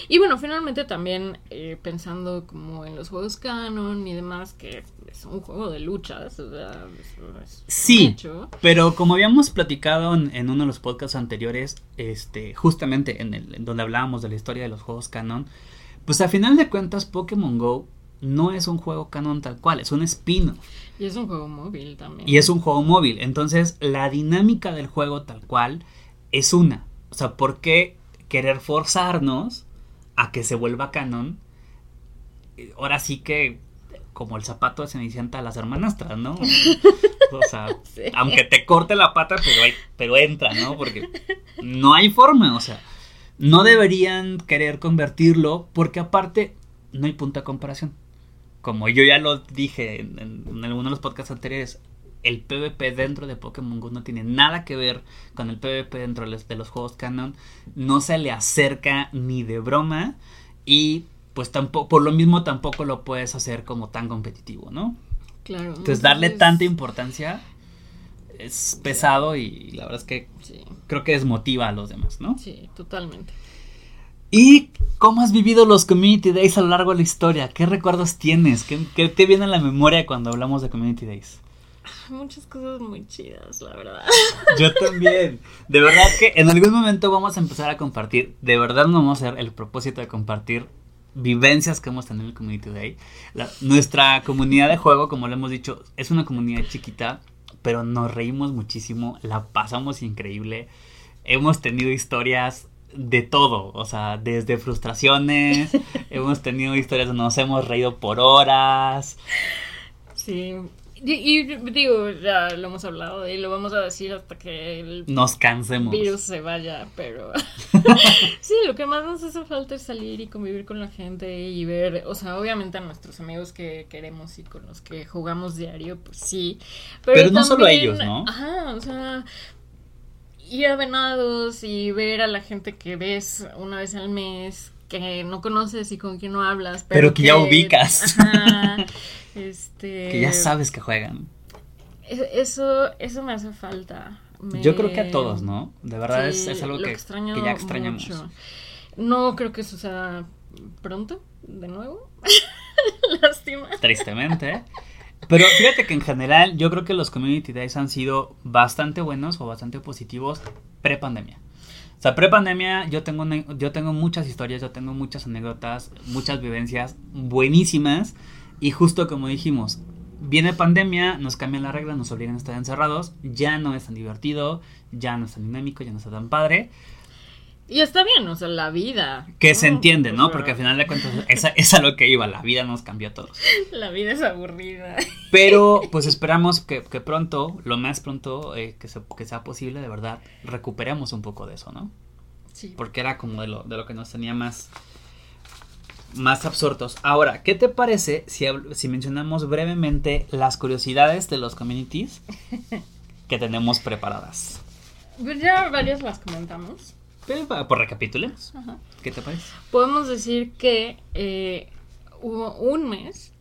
Y bueno, finalmente también eh, pensando como en los juegos canon y demás, que es un juego de luchas, o sea, es, es un Sí. hecho. Pero como habíamos platicado en, en uno de los podcasts anteriores, este, justamente en el en donde hablábamos de la historia de los juegos canon, pues a final de cuentas Pokémon Go no es un juego canon tal cual, es un spin Y es un juego móvil también. y es un juego móvil. Entonces la dinámica del juego tal cual es una. O sea, ¿por qué querer forzarnos a que se vuelva canon? Ahora sí que como el zapato de Cenicienta a las hermanastras, ¿no? O sea, Sí. aunque te corte la pata, pero, hay- pero entra, ¿no? Porque no hay forma, o sea, no deberían querer convertirlo porque aparte no hay punto de comparación. Como yo ya lo dije en, en- en alguno de los podcasts anteriores, el PvP dentro de Pokémon Go no tiene nada que ver con el PvP dentro de los juegos canon. No se le acerca ni de broma. Y pues tampoco, por lo mismo tampoco lo puedes hacer como tan competitivo, ¿no? Claro. Entonces darle tanta importancia es pesado y la verdad es que creo que desmotiva a los demás, ¿no? Sí, totalmente. ¿Y cómo has vivido los Community Days a lo largo de la historia? ¿Qué recuerdos tienes? ¿Qué, te viene a la memoria cuando hablamos de Community Days? Muchas cosas muy chidas, la verdad. Yo también. De verdad que en algún momento vamos a empezar a compartir. De verdad no vamos a hacer el propósito de compartir vivencias que hemos tenido en el Community Day. nuestra comunidad de juego, como lo hemos dicho, es una comunidad chiquita, pero nos reímos muchísimo, la pasamos increíble. Hemos tenido historias de todo, o sea, desde frustraciones, hemos tenido historias donde nos hemos reído por horas. Sí, y, digo, ya lo hemos hablado y lo vamos a decir hasta que el nos cansemos. virus se vaya, pero sí, lo que más nos hace falta es salir y convivir con la gente y ver, o sea, obviamente a nuestros amigos que queremos y con los que jugamos diario, pues sí. Pero, no solo ellos, ¿no? Ajá, o sea, ir a venados y ver a la gente que ves una vez al mes, que no conoces y con quien no hablas, pero, que, ya ubicas. este, que ya sabes que juegan. E, eso, eso me hace falta. Yo creo que a todos, ¿no? De verdad es, algo que, que, ya extrañamos. No creo que suceda pronto, de nuevo. Lástima. Tristemente. Pero fíjate que en general yo creo que los community days han sido bastante buenos o bastante positivos pre-pandemia. O sea, pre-pandemia yo tengo, yo tengo muchas historias, yo tengo muchas anécdotas, muchas vivencias buenísimas. Y justo como dijimos, viene pandemia, nos cambian la regla, nos obligan a estar encerrados, ya no es tan divertido, ya no es tan dinámico, ya no está tan padre. Y está bien, o sea, la vida. Que se entiende, ¿no? Porque al final de cuentas esa es a lo que iba, la vida nos cambió a todos. La vida es aburrida. Pero pues esperamos que, pronto, lo más pronto eh, que, que, sea posible, de verdad, recuperemos un poco de eso, ¿no? Sí. Porque era como de lo, de lo que nos tenía más, más absortos. Ahora, ¿qué te parece si, si mencionamos brevemente las curiosidades de los communities que tenemos preparadas? Pues ya varias las comentamos. Por recapitulemos. ¿Qué te parece? Podemos decir que eh, hubo un mes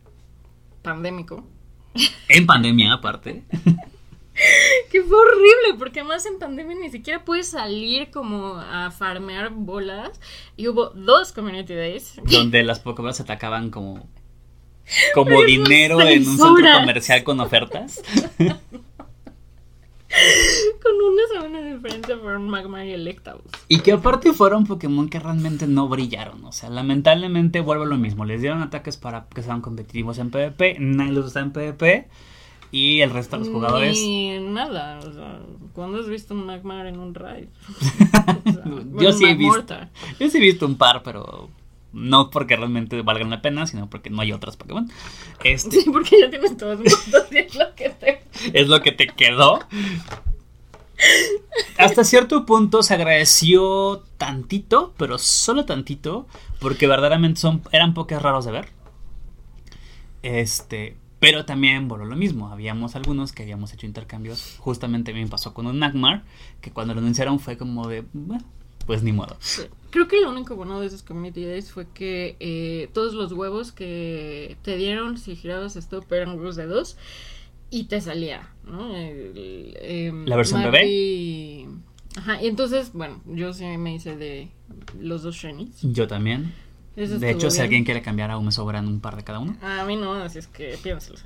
pandémico. En pandemia, aparte. que fue horrible, porque además en pandemia ni siquiera puedes salir como a farmear bolas. Y hubo dos community days. Donde las Pokémon se atacaban como. Como dinero en un centro comercial con ofertas. Con una semana de diferencia fueron Magmar y Electabuzz. Y que aparte fueron Pokémon que realmente no brillaron. O sea, lamentablemente vuelve lo mismo. Les dieron ataques para que sean competitivos en PvP. Nadie los está en PvP. Y el resto de los jugadores. Ni nada. O sea, ¿cuándo has visto un Magmar en un raid? yo sí he visto. Yo sí he visto un par, pero no porque realmente valgan la pena, sino porque no hay otras Pokémon. Este, sí, porque ya tienes todos los y es lo que te... es lo que te quedó. Hasta cierto punto se agradeció tantito, pero solo tantito, porque verdaderamente son, eran Pokés raros de ver. Este, pero también voló lo mismo. Habíamos algunos que habíamos hecho intercambios. Justamente me pasó con un Nagmar, que cuando lo anunciaron fue como de, pues ni modo. Creo que lo único bueno de esos community days fue que eh, todos los huevos que te dieron si girabas esto eran huevos de dos y te salía, ¿no? Em, la versión bebé. Ajá, y entonces, bueno, yo sí me hice de los dos shinies. Yo también. De hecho, si alguien quiere cambiar, aún me sobran un par de cada uno. A mí no, así es que piénsalo,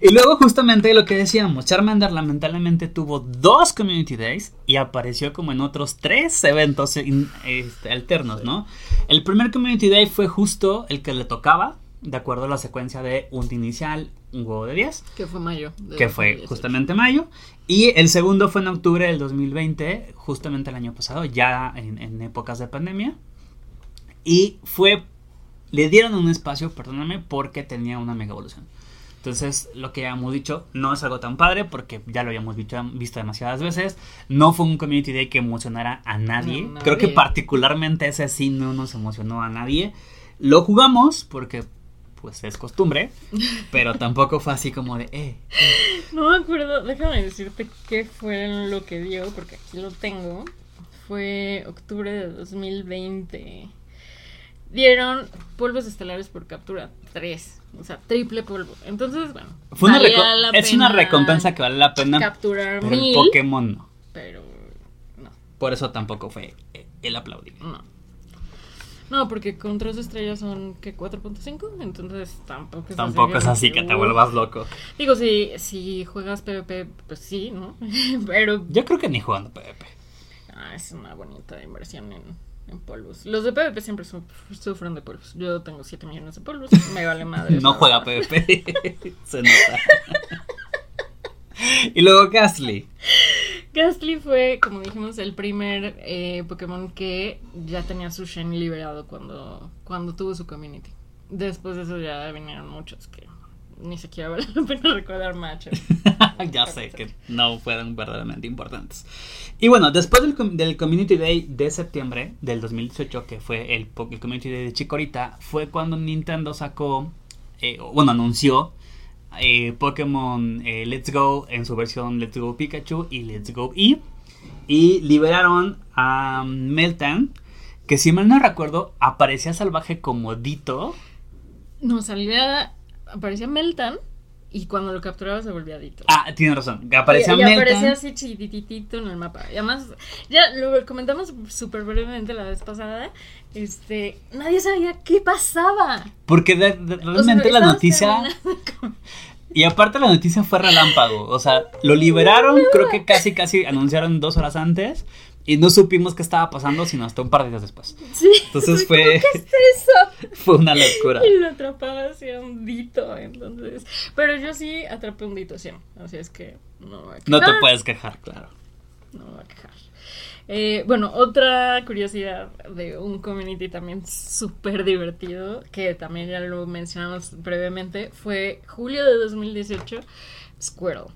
y luego justamente lo que decíamos, Charmander lamentablemente tuvo dos Community Days y apareció como en otros tres eventos este, alternos, ¿no? El primer Community Day fue justo el que le tocaba, de acuerdo a la secuencia de un inicial, un huevo de 10. Que fue mayo. Que fue justamente mayo. Y el segundo fue en octubre del 2020, justamente el año pasado, ya en, en épocas de pandemia. Y fue, le dieron un espacio, perdóname, porque tenía una mega evolución. Entonces, lo que ya hemos dicho no es algo tan padre porque ya lo habíamos visto, visto demasiadas veces. No fue un community day que emocionara a nadie. Creo que particularmente ese sí no nos emocionó a nadie. Lo jugamos porque pues es costumbre, pero tampoco fue así como de, eh. eh. No me acuerdo, déjame decirte qué fue lo que dio, porque aquí lo tengo. Fue octubre de 2020. Dieron polvos estelares por captura 3, o sea, triple polvo. Entonces, bueno, fue una es una recompensa que vale la pena capturar pero el Pokémon no. Pero no. Por eso tampoco fue el aplaudir. No. No, porque con tres estrellas son que 4.5, entonces tampoco es Tampoco así, es así que te vuelvas loco. Digo, si, si juegas PvP, pues sí, ¿no? Pero... Yo creo que ni jugando PvP. Ah, es una bonita inversión en, en polvos. Los de PvP siempre sufren de polvos. Yo tengo 7 millones de polvos, me vale madre. no juega PvP, se nota. y luego Gastly. Gastly fue, como dijimos, el primer eh, Pokémon que ya tenía su Shiny liberado cuando, cuando tuvo su community. Después de eso ya vinieron muchos que ni siquiera vale la pena recordar mucho. ya sé que no fueron verdaderamente importantes. Y bueno, después del, del, Community Day de septiembre del 2018, que fue el, el Community Day de Chikorita, fue cuando Nintendo sacó, eh, bueno, anunció eh, Pokémon eh, Let's Go en su versión Let's Go Pikachu y Let's Go Eve. Y liberaron a Meltan, que si mal no recuerdo, aparecía salvaje como Dito. No, salía, aparecía Meltan. Y cuando lo capturaba se volvía Dito. Ah, tiene razón. Aparecía y, y aparecía así chiquititito en el mapa. Y además, ya lo comentamos súper brevemente la vez pasada. Este, nadie sabía qué pasaba. Porque realmente la noticia. Y aparte la noticia fue relámpago. O sea, lo liberaron, creo que casi, casi anunciaron dos horas antes. Y no supimos qué estaba pasando sino hasta un par de días después. Sí. Entonces fue. ¿Qué es eso? fue una locura. Y lo atrapaba así un dito. Entonces. Pero yo sí atrapé un dito, sí. Así es que no me No te puedes quejar, claro. No me voy a quejar. Eh, bueno, otra curiosidad de un community también súper divertido, que también ya lo mencionamos brevemente, fue julio de 2018, Squirtle.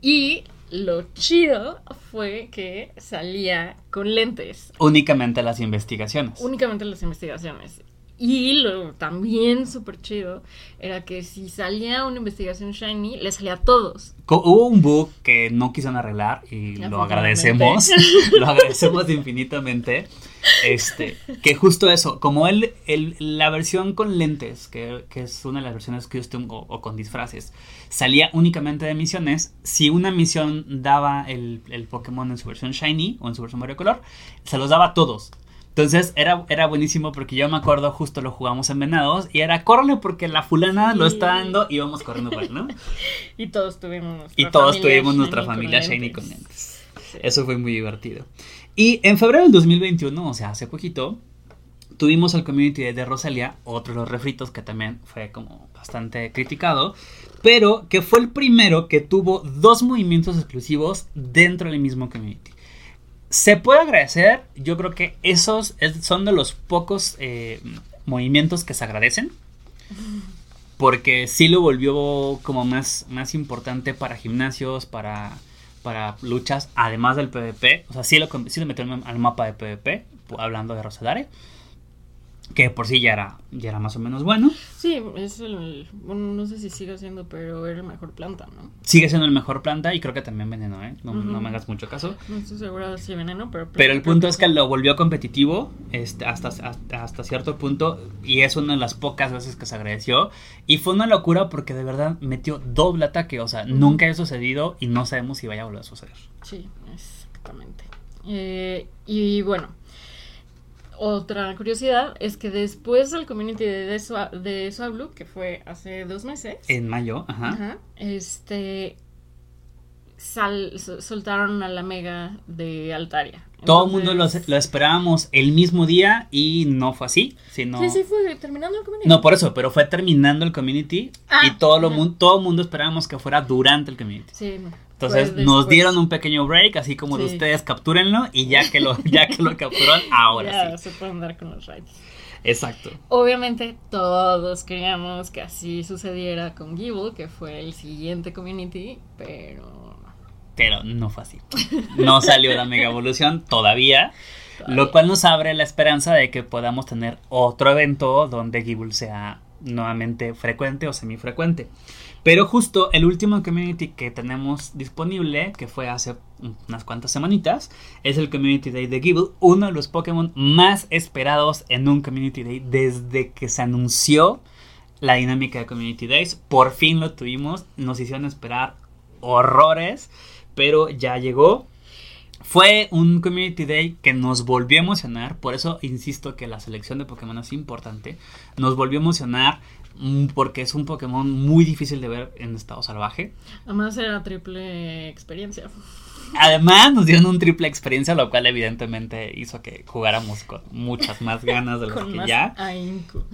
Y lo chido fue que salía con lentes. Únicamente las investigaciones. Únicamente las investigaciones. Y lo también súper chido era que si salía una investigación shiny, le salía a todos. Hubo un bug que no quisieron arreglar y lo agradecemos. lo agradecemos infinitamente. Este, que justo eso, como él, el, la versión con lentes, que, que, es una de las versiones custom o, o con disfraces, salía únicamente de misiones. Si una misión daba el, el Pokémon en su versión shiny o en su versión color, se los daba a todos. Entonces era, era buenísimo porque yo me acuerdo justo lo jugamos en Venados y era córrele porque la fulana sí. lo está dando y vamos corriendo por ¿no? y todos tuvimos nuestra Y todos tuvimos nuestra familia Shiny con lentes. Sí. Eso fue muy divertido. Y en febrero del 2021, o sea, hace poquito, tuvimos el community de Rosalia, otro de los refritos que también fue como bastante criticado, pero que fue el primero que tuvo dos movimientos exclusivos dentro del mismo community se puede agradecer. Yo creo que esos son de los pocos eh, movimientos que se agradecen. Porque sí lo volvió como más, más importante para gimnasios, para, para luchas, además del PvP. O sea, sí lo, sí lo al mapa de PvP, hablando de Rosedare que por sí ya era, ya era más o menos bueno. Sí, es el, bueno, no sé si sigue siendo, pero era el mejor planta, ¿no? Sigue siendo el mejor planta y creo que también veneno, ¿eh? No, uh -huh. no me hagas mucho caso. No estoy segura si veneno, pero... Pero el punto es que lo volvió competitivo este, hasta, hasta, hasta, cierto punto y es una de las pocas veces que se agradeció. Y fue una locura porque de verdad metió doble ataque, o sea, uh -huh. nunca ha sucedido y no sabemos si vaya a volver a suceder. Sí, exactamente. Eh, y bueno, otra curiosidad es que después del community de, Sua de Suablu, que fue hace dos meses. En mayo, ajá. ajá este. Sal, soltaron a la mega de Altaria. Todo el mundo lo, lo, esperábamos el mismo día y no fue así. Sino... Sí, sí, fue terminando el community. No, por eso, pero fue terminando el community ah, y todo, lo, todo el mundo esperábamos que fuera durante el community. Sí, entonces pues nos dieron un pequeño break, así como sí. de ustedes captúrenlo y ya que lo, ya que lo capturaron, ahora ya, sí. se pueden dar con los. Exacto. Obviamente todos queríamos que así sucediera con Gibble, que fue el siguiente community, pero... Pero no fue así. No salió la mega evolución todavía, todavía, lo cual nos abre la esperanza de que podamos tener otro evento donde Gibble sea nuevamente frecuente o semifrecuente. Pero justo el último community que tenemos disponible, que fue hace unas cuantas semanitas, es el Community Day de Gible, uno de los Pokémon más esperados en un Community Day desde que se anunció la dinámica de Community Days. Por fin lo tuvimos, nos hicieron esperar horrores, pero ya llegó. Fue un Community Day que nos volvió a emocionar, por eso insisto que la selección de Pokémon es importante. Nos volvió a emocionar porque es un Pokémon muy difícil de ver en estado salvaje. Además era triple experiencia. Además nos dieron un triple experiencia, lo cual evidentemente hizo que jugáramos con muchas más ganas de las Con que más ya. ahínco.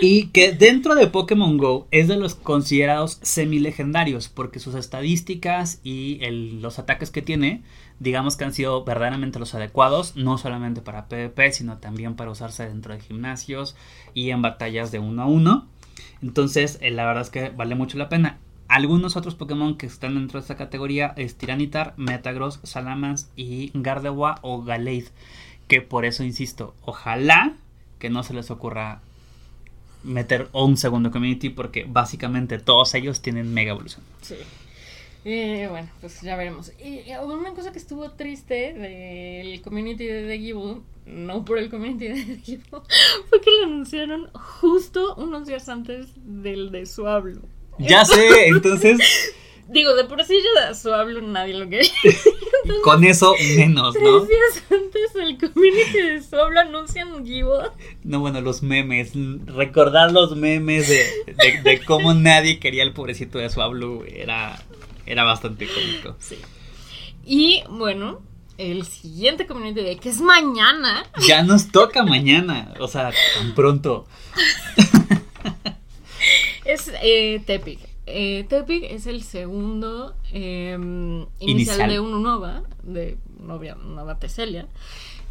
Y que dentro de Pokémon Go es de los considerados semi-legendarios, porque sus estadísticas y los ataques que tiene, digamos que han sido verdaderamente los adecuados, no solamente para PvP, sino también para usarse dentro de gimnasios y en batallas de uno a uno. Entonces, eh, la verdad es que vale mucho la pena. Algunos otros Pokémon que están dentro de esta categoría es Tiranitar, Metagross, Salamence y Gardevoir o Gallade. Que por eso insisto, ojalá que no se les ocurra meter un segundo community porque básicamente todos ellos tienen mega evolución. Sí. Eh, bueno, pues ya veremos. Y una cosa que estuvo triste del community de The Gible, no por el community de The Gible, fue que lo anunciaron justo unos días antes del de su hablo. Ya sé, entonces Digo, de por sí ya su hablo nadie lo quería. con eso menos, ¿no? Tres días antes del community de su hablo anuncian Gible. No, bueno, los memes, recordar los memes de, de, de cómo nadie quería el pobrecito de Suablu era, era bastante cómico. Sí. Y bueno, el siguiente community day, que es mañana. Ya nos toca mañana, o sea, tan pronto. Es eh, Tepic. Eh, Tepic es el segundo eh, inicial, Inicial. de un Nova, de Novia, Nova Teselia.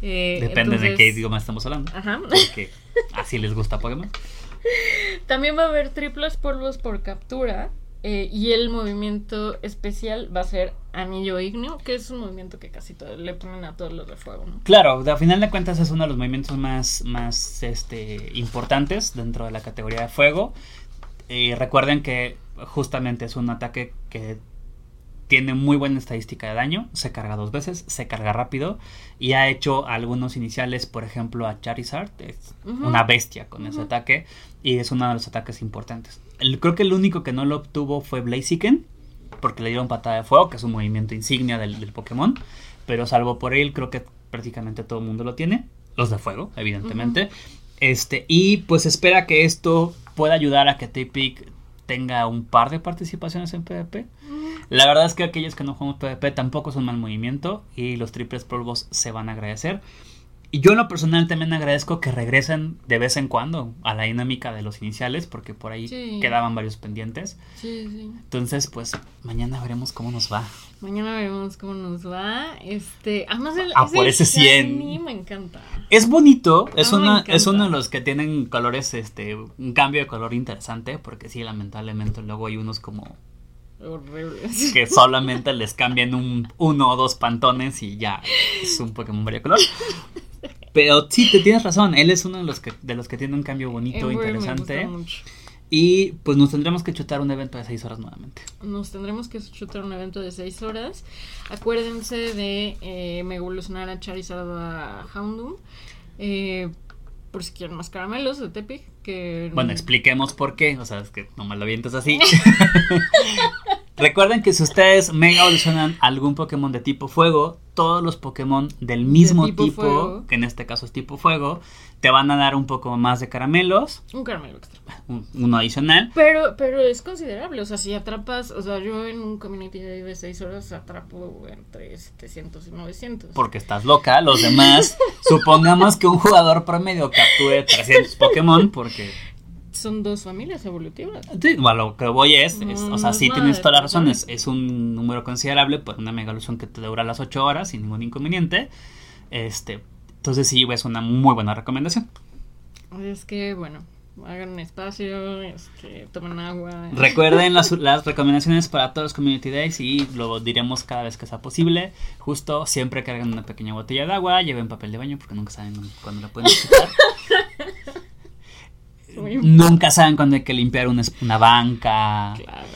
Eh, Depende de qué idioma estamos hablando. Ajá. Porque así les gusta Pokémon. También va a haber triples polvos por captura. eh, y el movimiento especial va a ser Anillo Igneo, que es un movimiento que casi todo, le ponen a todos los de fuego, ¿no? Claro, a final de cuentas es uno de los movimientos más, más este, importantes dentro de la categoría de fuego. Y recuerden que justamente es un ataque que tiene muy buena estadística de daño, se carga dos veces, se carga rápido y ha hecho algunos iniciales, por ejemplo a Charizard, es una bestia con ese ataque y es uno de los ataques importantes. El- creo que el único que no lo obtuvo fue Blaziken, porque le dieron patada de fuego, que es un movimiento insignia del, del Pokémon, pero salvo por él creo que prácticamente todo el mundo lo tiene, los de fuego, evidentemente. Este, y pues espera que esto pueda ayudar a que Tepic tenga un par de participaciones en PvP. La verdad es que aquellos que no jugamos PvP tampoco es un mal movimiento y los triples polvos se van a agradecer. Y yo en lo personal también agradezco que regresen de vez en cuando a la dinámica de los iniciales porque por ahí Sí. quedaban varios pendientes. Sí, sí. Entonces, pues mañana veremos cómo nos va. Mañana veremos cómo nos va. Este, además el, Ah, por ese 100. shiny me encanta. Es bonito, es, Ah, una, es uno de los que tienen colores, este, un cambio de color interesante, porque sí, lamentablemente luego hay unos como Horrible. que solamente les cambian un, uno o dos pantones y ya es un Pokémon variocolor. Pero sí, te tienes razón, él es uno de los que, de los que tiene un cambio bonito, Ember me interesante. gusta mucho. Y pues nos tendremos que chutar un evento de 6 horas nuevamente. Nos tendremos que chutar un evento de 6 horas. Acuérdense de eh, me evolucionar a Charizard a Houndoom. Eh, por si quieren más caramelos de Tepic. Que Bueno, expliquemos por qué, o sea, es que nomás lo avientas así. Recuerden que si ustedes mega evolucionan algún Pokémon de tipo fuego, todos los Pokémon del mismo tipo que en este caso es tipo fuego, te van a dar un poco más de caramelos, Un caramelo extra. un- uno adicional. Pero, pero es considerable. O sea, si atrapas. O sea, yo en un community day de 6 horas atrapo entre 700 y 900. Porque estás loca, los demás, supongamos que un jugador promedio capture 300 Pokémon, porque Son dos familias evolutivas. Sí, bueno, lo que voy es, es- o sea, Mm, sí no, tienes toda la razón, es, un número considerable por una mega ilusión que te dura las 8 horas sin ningún inconveniente. Este, entonces sí, es una muy buena recomendación. Es que, bueno, hagan un espacio, este, tomen agua. Recuerden las, las recomendaciones para todos los community days y lo diremos cada vez que sea posible. Justo siempre carguen una pequeña botella de agua, lleven papel de baño porque nunca saben cuándo la pueden necesitar. Nunca saben cuándo hay que limpiar una, una banca, Claro.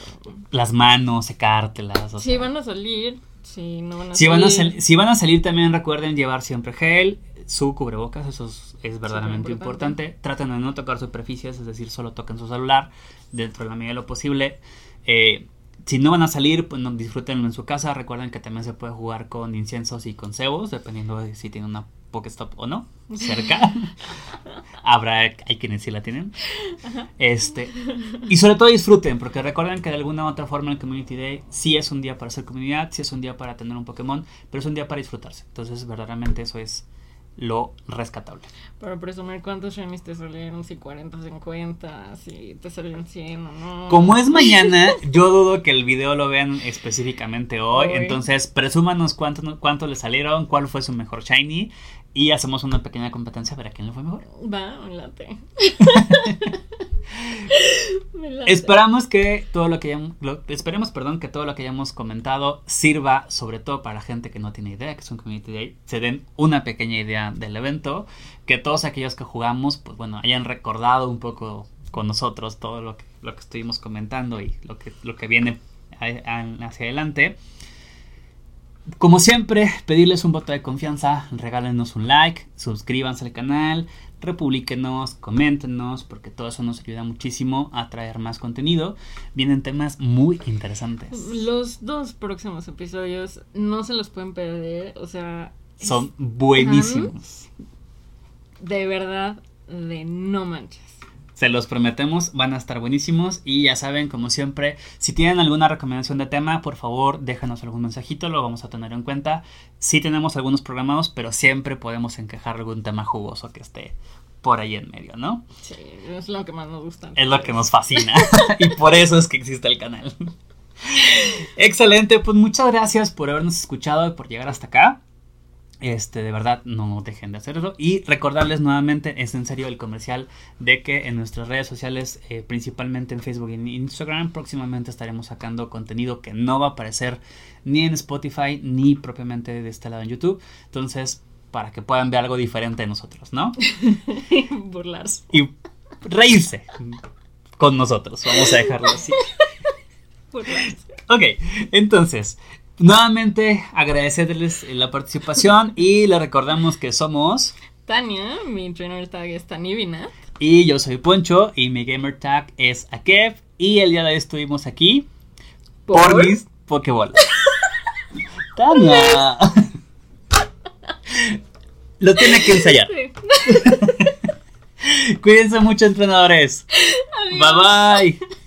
las manos, secártelas. o Si sea. van a salir, si no van a Si van, a salir. sal- si van a salir también recuerden llevar siempre gel, su cubrebocas, eso es, es verdaderamente importante. importante. Traten de no tocar superficies, es decir, solo toquen su celular dentro de la medida de lo posible. Eh, si no van a salir, pues no, disfrútenlo en su casa. Recuerden que también se puede jugar con inciensos y con cebos, dependiendo de si tienen una Pokestop o no, cerca. Habrá, hay quienes sí la tienen. Este, y sobre todo disfruten, porque recuerden que de alguna u otra forma el Community Day sí es un día para hacer comunidad, sí es un día para tener un Pokémon, pero es un día para disfrutarse. Entonces, verdaderamente eso es lo rescatable. Para presumir cuántos shinies te salieron, si 40, 50, si te salieron 100 o no. Como es mañana, yo dudo que el video lo vean específicamente hoy. Hoy. Entonces, presúmanos cuánto, cuánto le salieron, cuál fue su mejor shiny. Y hacemos una pequeña competencia a ver a quién le fue mejor. Va, me late. Me late. Esperamos que todo lo que hayamos, lo- esperemos, perdón, que todo lo que hayamos comentado sirva sobre todo para la gente que no tiene idea que es un community day, se den una pequeña idea del evento, que todos aquellos que jugamos, pues bueno, hayan recordado un poco con nosotros todo lo que, lo que estuvimos comentando y lo que, lo que viene hacia adelante. Como siempre, pedirles un voto de confianza, regálenos un like, suscríbanse al canal, republiquenos, coméntenos, porque todo eso nos ayuda muchísimo a traer más contenido. Vienen temas muy interesantes. Los dos próximos episodios no se los pueden perder. O sea, Son buenísimos. de verdad, de no manches. Se los prometemos, van a estar buenísimos. Y ya saben, como siempre, si tienen alguna recomendación de tema, por favor, déjanos algún mensajito, lo vamos a tener en cuenta. Sí tenemos algunos programados, pero siempre podemos encajar algún tema jugoso que esté por ahí en medio, ¿no? Sí, es lo que más nos gusta. Es lo que nos fascina. y por eso es que existe el canal. Excelente, pues muchas gracias por habernos escuchado y por llegar hasta acá. Este, de verdad, no dejen de hacerlo. Y recordarles nuevamente, es en serio el comercial de que en nuestras redes sociales, eh, principalmente en Facebook y en Instagram, próximamente estaremos sacando contenido que no va a aparecer ni en Spotify ni propiamente de este lado en YouTube. Entonces, para que puedan ver algo diferente de nosotros, ¿no? Burlarse. y reírse con nosotros. Vamos a dejarlo así. Burlarse. Ok, entonces, nuevamente agradecerles la participación y les recordamos que somos Tania, mi trainer tag es Tanivina. y yo soy Poncho y mi gamer tag es Akev y el día de hoy estuvimos aquí por, mis Pokébolas. Tania. Lo tiene que ensayar. Sí. Cuídense mucho entrenadores. Adiós. Bye bye.